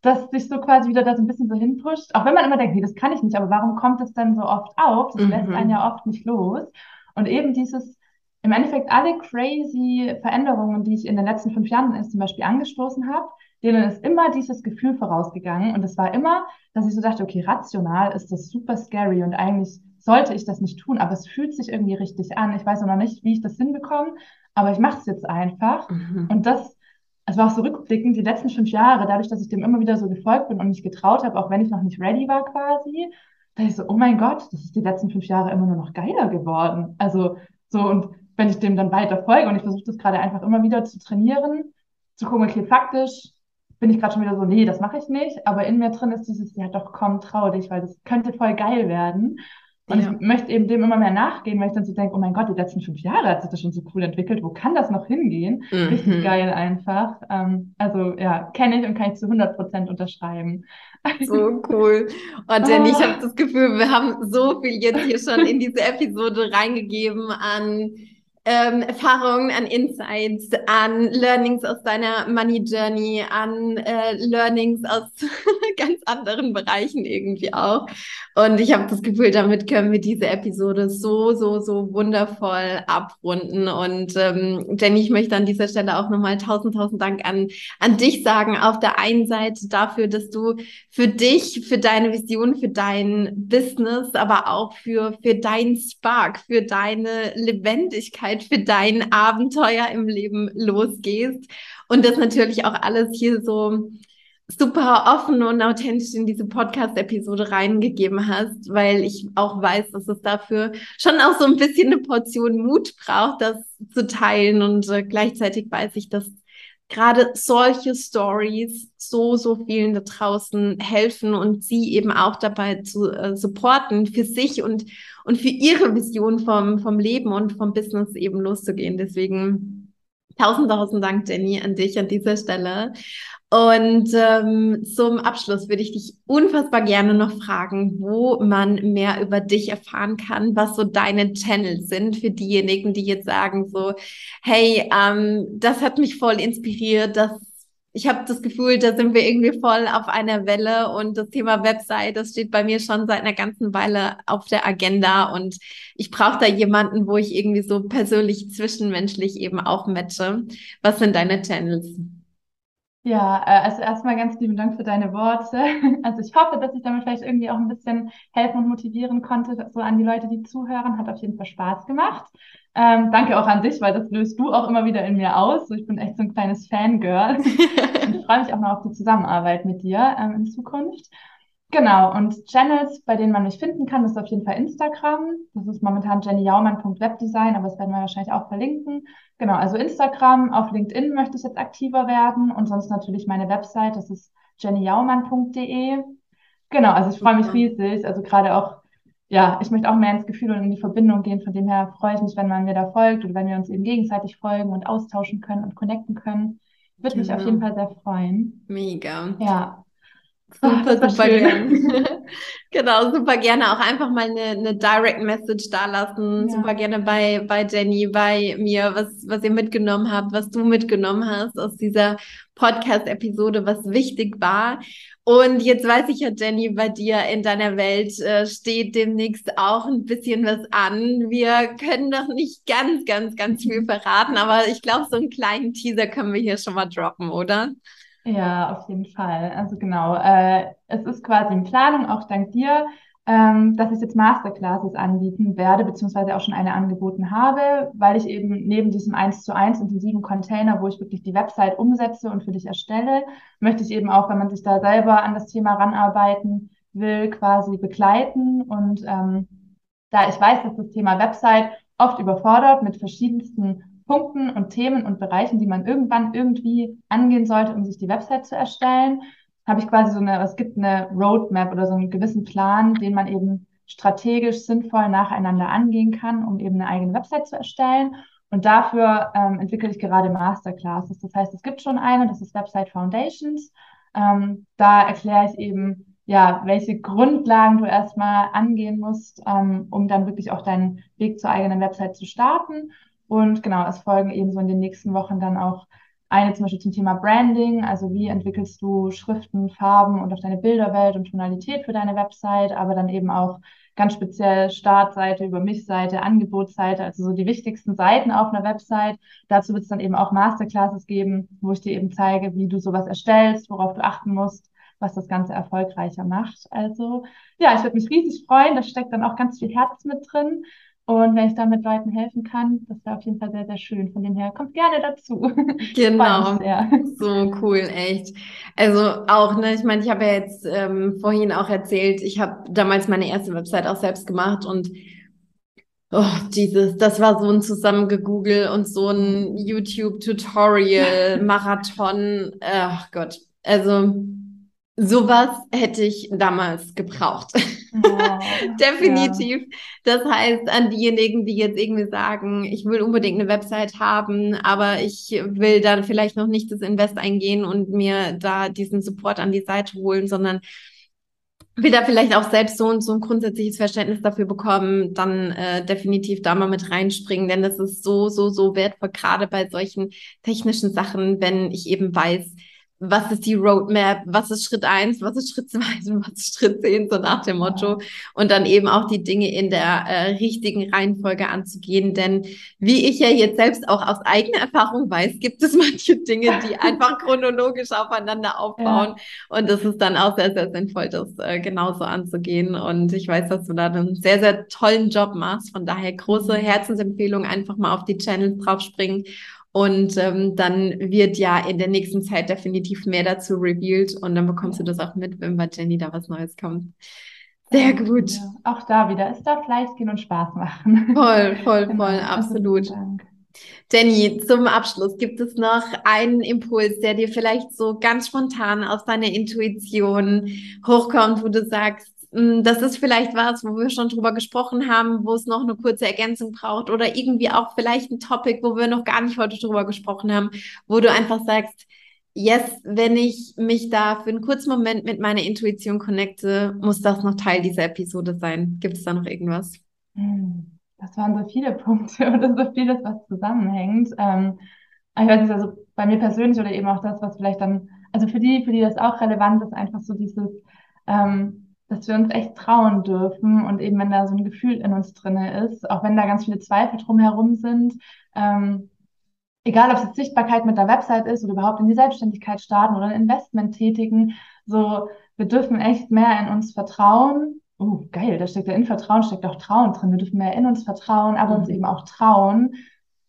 das sich so quasi wieder da so ein bisschen so hinpusht. Auch wenn man immer denkt, nee, das kann ich nicht, aber warum kommt das dann so oft auf? Das mhm. lässt einen ja oft nicht los. Und eben dieses, im Endeffekt alle crazy Veränderungen, die ich in den letzten fünf Jahren zum Beispiel angestoßen habe, denen ist immer dieses Gefühl vorausgegangen. Und es war immer, dass ich so dachte, okay, rational ist das super scary und eigentlich sollte ich das nicht tun, aber es fühlt sich irgendwie richtig an. Ich weiß noch nicht, wie ich das hinbekomme, aber ich mache es jetzt einfach. Mhm. Und das, es war auch so rückblickend, die letzten fünf Jahre, dadurch, dass ich dem immer wieder so gefolgt bin und mich getraut habe, auch wenn ich noch nicht ready war quasi, da ich so, oh mein Gott, das ist die letzten fünf Jahre immer nur noch geiler geworden. Also so, und wenn ich dem dann weiter folge und ich versuche das gerade einfach immer wieder zu trainieren, zu gucken, okay, faktisch bin ich gerade schon wieder so, nee, das mache ich nicht, aber in mir drin ist dieses, ja doch, komm, trau dich, weil das könnte voll geil werden. Und ja. ich möchte eben dem immer mehr nachgehen, weil ich dann so denke, oh mein Gott, die letzten fünf Jahre hat sich das schon so cool entwickelt. Wo kann das noch hingehen? Mhm. Richtig geil einfach. Ähm, also ja, kenne ich und kann ich zu 100 Prozent unterschreiben. So cool. Und Jenny, ich habe das Gefühl, wir haben so viel jetzt hier schon in diese Episode reingegeben an ähm, Erfahrungen, an Insights, an Learnings aus deiner Money Journey, an äh, Learnings aus *laughs* ganz anderen Bereichen irgendwie auch. Und ich habe das Gefühl, damit können wir diese Episode so, so, so wundervoll abrunden. Und ähm, Jenny, ich möchte an dieser Stelle auch nochmal tausend, tausend Dank an, an dich sagen. Auf der einen Seite dafür, dass du für dich, für deine Vision, für dein Business, aber auch für, für deinen Spark, für deine Lebendigkeit Zeit für dein Abenteuer im Leben losgehst. Und das natürlich auch alles hier so super offen und authentisch in diese Podcast-Episode reingegeben hast, weil ich auch weiß, dass es dafür schon auch so ein bisschen eine Portion Mut braucht, das zu teilen. Und äh, gleichzeitig weiß ich, dass gerade solche Stories so, so vielen da draußen helfen und sie eben auch dabei zu äh, supporten, für sich und, und für ihre Vision vom, vom Leben und vom Business eben loszugehen. Deswegen tausend, tausend Dank, Jenny, an dich an dieser Stelle. Und ähm, zum Abschluss würde ich dich unfassbar gerne noch fragen, wo man mehr über dich erfahren kann, was so deine Channels sind für diejenigen, die jetzt sagen so, hey, ähm, das hat mich voll inspiriert, das ich habe das Gefühl, da sind wir irgendwie voll auf einer Welle und das Thema Website, das steht bei mir schon seit einer ganzen Weile auf der Agenda und ich brauche da jemanden, wo ich irgendwie so persönlich zwischenmenschlich eben auch matche. Was sind deine Channels? Ja, äh, also erstmal ganz lieben Dank für deine Worte. *laughs* Also ich hoffe, dass ich damit vielleicht irgendwie auch ein bisschen helfen und motivieren konnte, so an die Leute, die zuhören. Hat auf jeden Fall Spaß gemacht. Ähm, danke auch an dich, weil das löst du auch immer wieder in mir aus. Ich bin echt so ein kleines Fangirl. *laughs* ich freue mich auch noch auf die Zusammenarbeit mit dir ähm, in Zukunft. Genau, und Channels, bei denen man mich finden kann, ist auf jeden Fall Instagram. Das ist momentan jennyyaumann.webdesign, aber das werden wir wahrscheinlich auch verlinken. Genau, also Instagram, auf LinkedIn möchte ich jetzt aktiver werden und sonst natürlich meine Website, das ist jennyyaumann.de. Genau, also ich freue mich riesig, also gerade auch, ja, ich möchte auch mehr ins Gefühl und in die Verbindung gehen, von dem her freue ich mich, wenn man mir da folgt und wenn wir uns eben gegenseitig folgen und austauschen können und connecten können. Würde genau. mich auf jeden genau. Fall sehr freuen. Mega. Ja. Super, Ach, super gerne. *laughs* *laughs* genau, super gerne auch einfach mal eine, eine Direct Message da lassen. Ja. Super gerne bei, bei Jenny, bei mir, was, was ihr mitgenommen habt, was du mitgenommen hast aus dieser Podcast-Episode, was wichtig war. Und jetzt weiß ich ja, Jenny, bei dir in deiner Welt äh, steht demnächst auch ein bisschen was an. Wir können noch nicht ganz, ganz, ganz viel verraten, aber ich glaube, so einen kleinen Teaser können wir hier schon mal droppen, oder? Ja, auf jeden Fall. Also genau, äh, es ist quasi in Planung, auch dank dir, ähm, dass ich jetzt Masterclasses anbieten werde, beziehungsweise auch schon eine angeboten habe, weil ich eben neben diesem 1 zu 1 intensiven Container, wo ich wirklich die Website umsetze und für dich erstelle, möchte ich eben auch, wenn man sich da selber an das Thema ranarbeiten will, quasi begleiten. Und ähm, da ich weiß, dass das Thema Website oft überfordert mit verschiedensten Punkten und Themen und Bereichen, die man irgendwann irgendwie angehen sollte, um sich die Website zu erstellen, habe ich quasi so eine, es gibt eine Roadmap oder so einen gewissen Plan, den man eben strategisch sinnvoll nacheinander angehen kann, um eben eine eigene Website zu erstellen. Und dafür ähm, entwickle ich gerade Masterclasses. Das heißt, es gibt schon eine, das ist Website Foundations. Ähm, da erkläre ich eben, ja, welche Grundlagen du erstmal angehen musst, ähm, um dann wirklich auch deinen Weg zur eigenen Website zu starten. Und genau, es folgen eben so in den nächsten Wochen dann auch eine zum Beispiel zum Thema Branding, also wie entwickelst du Schriften, Farben und auch deine Bilderwelt und Tonalität für deine Website, aber dann eben auch ganz speziell Startseite, über mich Seite, Angebotsseite, also so die wichtigsten Seiten auf einer Website. Dazu wird es dann eben auch Masterclasses geben, wo ich dir eben zeige, wie du sowas erstellst, worauf du achten musst, was das Ganze erfolgreicher macht. Also ja, ich würde mich riesig freuen. Da steckt dann auch ganz viel Herz mit drin. Und wenn ich damit Leuten helfen kann, das wäre auf jeden Fall sehr, sehr schön. Von dem her, kommt gerne dazu. *laughs* Genau. so cool, echt. Also auch, ne, ich meine, ich habe ja jetzt ähm, vorhin auch erzählt, ich habe damals meine erste Website auch selbst gemacht und Oh, dieses, das war so ein Zusammengegoogle und so ein YouTube-Tutorial, Marathon. Ach Gott. Also, sowas hätte ich damals gebraucht. Oh, *laughs* Definitiv. Ja. Das heißt, an diejenigen, die jetzt irgendwie sagen, ich will unbedingt eine Website haben, aber ich will dann vielleicht noch nicht das Invest eingehen und mir da diesen Support an die Seite holen, sondern will da vielleicht auch selbst so und so ein grundsätzliches Verständnis dafür bekommen, dann äh, definitiv da mal mit reinspringen, denn das ist so, so, so wertvoll, gerade bei solchen technischen Sachen, wenn ich eben weiß, was ist die Roadmap, was ist Schritt eins, was ist Schritt zwei und *laughs* was ist Schritt zehn, so nach dem Motto. Und dann eben auch die Dinge in der äh, richtigen Reihenfolge anzugehen. Denn wie ich ja jetzt selbst auch aus eigener Erfahrung weiß, gibt es *laughs* manche Dinge, die *laughs* einfach chronologisch aufeinander aufbauen. Ja. Und es ist dann auch sehr, sehr sinnvoll, das äh, genauso anzugehen. Und ich weiß, dass du da einen sehr, sehr tollen Job machst. Von daher große mhm. Herzensempfehlung, einfach mal auf die Channels draufspringen und ähm, dann wird ja in der nächsten Zeit definitiv mehr dazu revealed und dann bekommst du das auch mit, wenn bei Jenny da was Neues kommt. Sehr gut. Ja, auch da wieder. Es darf leicht gehen und Spaß machen. Voll, voll, genau. voll, absolut. Jenny, zum Abschluss gibt es noch einen Impuls, der dir vielleicht so ganz spontan aus deiner Intuition hochkommt, wo du sagst, das ist vielleicht was, wo wir schon drüber gesprochen haben, wo es noch eine kurze Ergänzung braucht oder irgendwie auch vielleicht ein Topic, wo wir noch gar nicht heute drüber gesprochen haben, wo du einfach sagst, yes, wenn ich mich da für einen kurzen Moment mit meiner Intuition connecte, muss das noch Teil dieser Episode sein. Gibt es da noch irgendwas? Hm, das waren so viele Punkte *laughs* oder so vieles, was zusammenhängt. Ähm, ich weiß nicht, also bei mir persönlich oder eben auch das, was vielleicht dann, also für die, für die das auch relevant ist, einfach so dieses, ähm, dass wir uns echt trauen dürfen und eben wenn da so ein Gefühl in uns drinne ist, auch wenn da ganz viele Zweifel drumherum sind, ähm, egal ob es jetzt Sichtbarkeit mit der Website ist oder überhaupt in die Selbstständigkeit starten oder ein Investment tätigen, so wir dürfen echt mehr in uns vertrauen. Oh, geil, da steckt ja in Vertrauen, steckt auch Trauen drin. Wir dürfen mehr in uns vertrauen, aber mhm. uns eben auch trauen,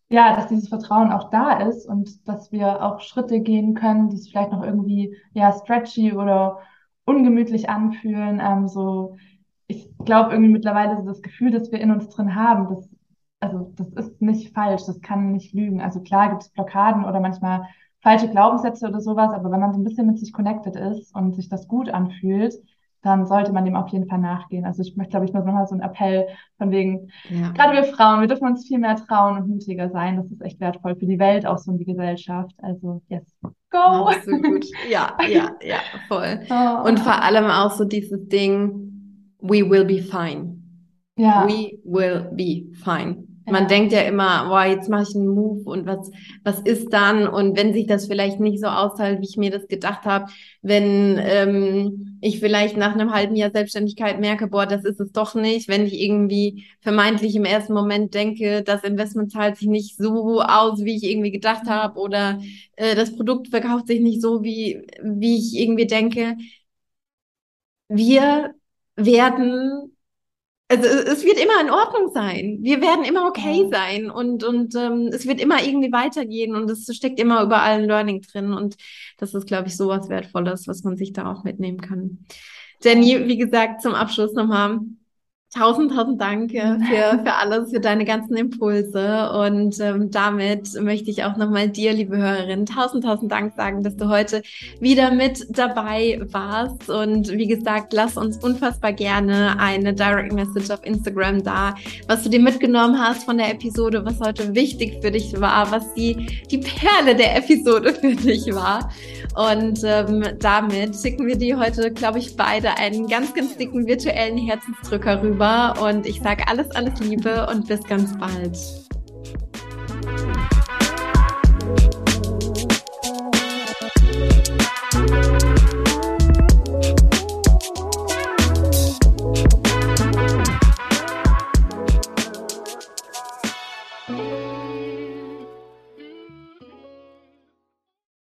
ja, dass dieses Vertrauen auch da ist und dass wir auch Schritte gehen können, die es vielleicht noch irgendwie ja stretchy oder ungemütlich anfühlen. Ähm, so, ich glaube irgendwie mittlerweile das Gefühl, das wir in uns drin haben, das, also das ist nicht falsch, das kann nicht lügen. Also klar gibt es Blockaden oder manchmal falsche Glaubenssätze oder sowas, aber wenn man so ein bisschen mit sich connected ist und sich das gut anfühlt, dann sollte man dem auf jeden Fall nachgehen. Also ich möchte, glaube ich, nur noch mal so einen Appell von wegen, ja. gerade wir Frauen, wir dürfen uns viel mehr trauen und mutiger sein. Das ist echt wertvoll für die Welt, auch so in die Gesellschaft. Also yes, go! So gut. Ja, ja, ja, voll. *laughs* Oh. Und vor allem auch so dieses Ding, we will be fine. Ja. We will be fine. Man denkt ja immer, boah, jetzt mache ich einen Move und was, was ist dann? Und wenn sich das vielleicht nicht so auszahlt, wie ich mir das gedacht habe, wenn ähm, ich vielleicht nach einem halben Jahr Selbstständigkeit merke, boah, das ist es doch nicht, wenn ich irgendwie vermeintlich im ersten Moment denke, das Investment zahlt sich nicht so aus, wie ich irgendwie gedacht mhm. habe, oder äh, das Produkt verkauft sich nicht so, wie, wie ich irgendwie denke. Wir werden also es wird immer in Ordnung sein. Wir werden immer okay ja. sein und, und ähm, es wird immer irgendwie weitergehen und es steckt immer überall ein Learning drin. Und das ist, glaube ich, so was Wertvolles, was man sich da auch mitnehmen kann. Jenny, wie gesagt, zum Abschluss nochmal Tausend, tausend Dank äh, für, für *laughs* alles, für deine ganzen Impulse. Und ähm, damit möchte ich auch nochmal dir, liebe Hörerin, tausend, tausend Dank sagen, dass du heute wieder mit dabei warst. Und wie gesagt, lass uns unfassbar gerne eine Direct Message auf Instagram da, was du dir mitgenommen hast von der Episode, was heute wichtig für dich war, was die, die Perle der Episode *laughs* für dich war. Und ähm, damit schicken wir dir heute, glaube ich, beide einen ganz, ganz dicken virtuellen Herzensdrücker rüber. Und ich sage alles, alles Liebe und bis ganz bald.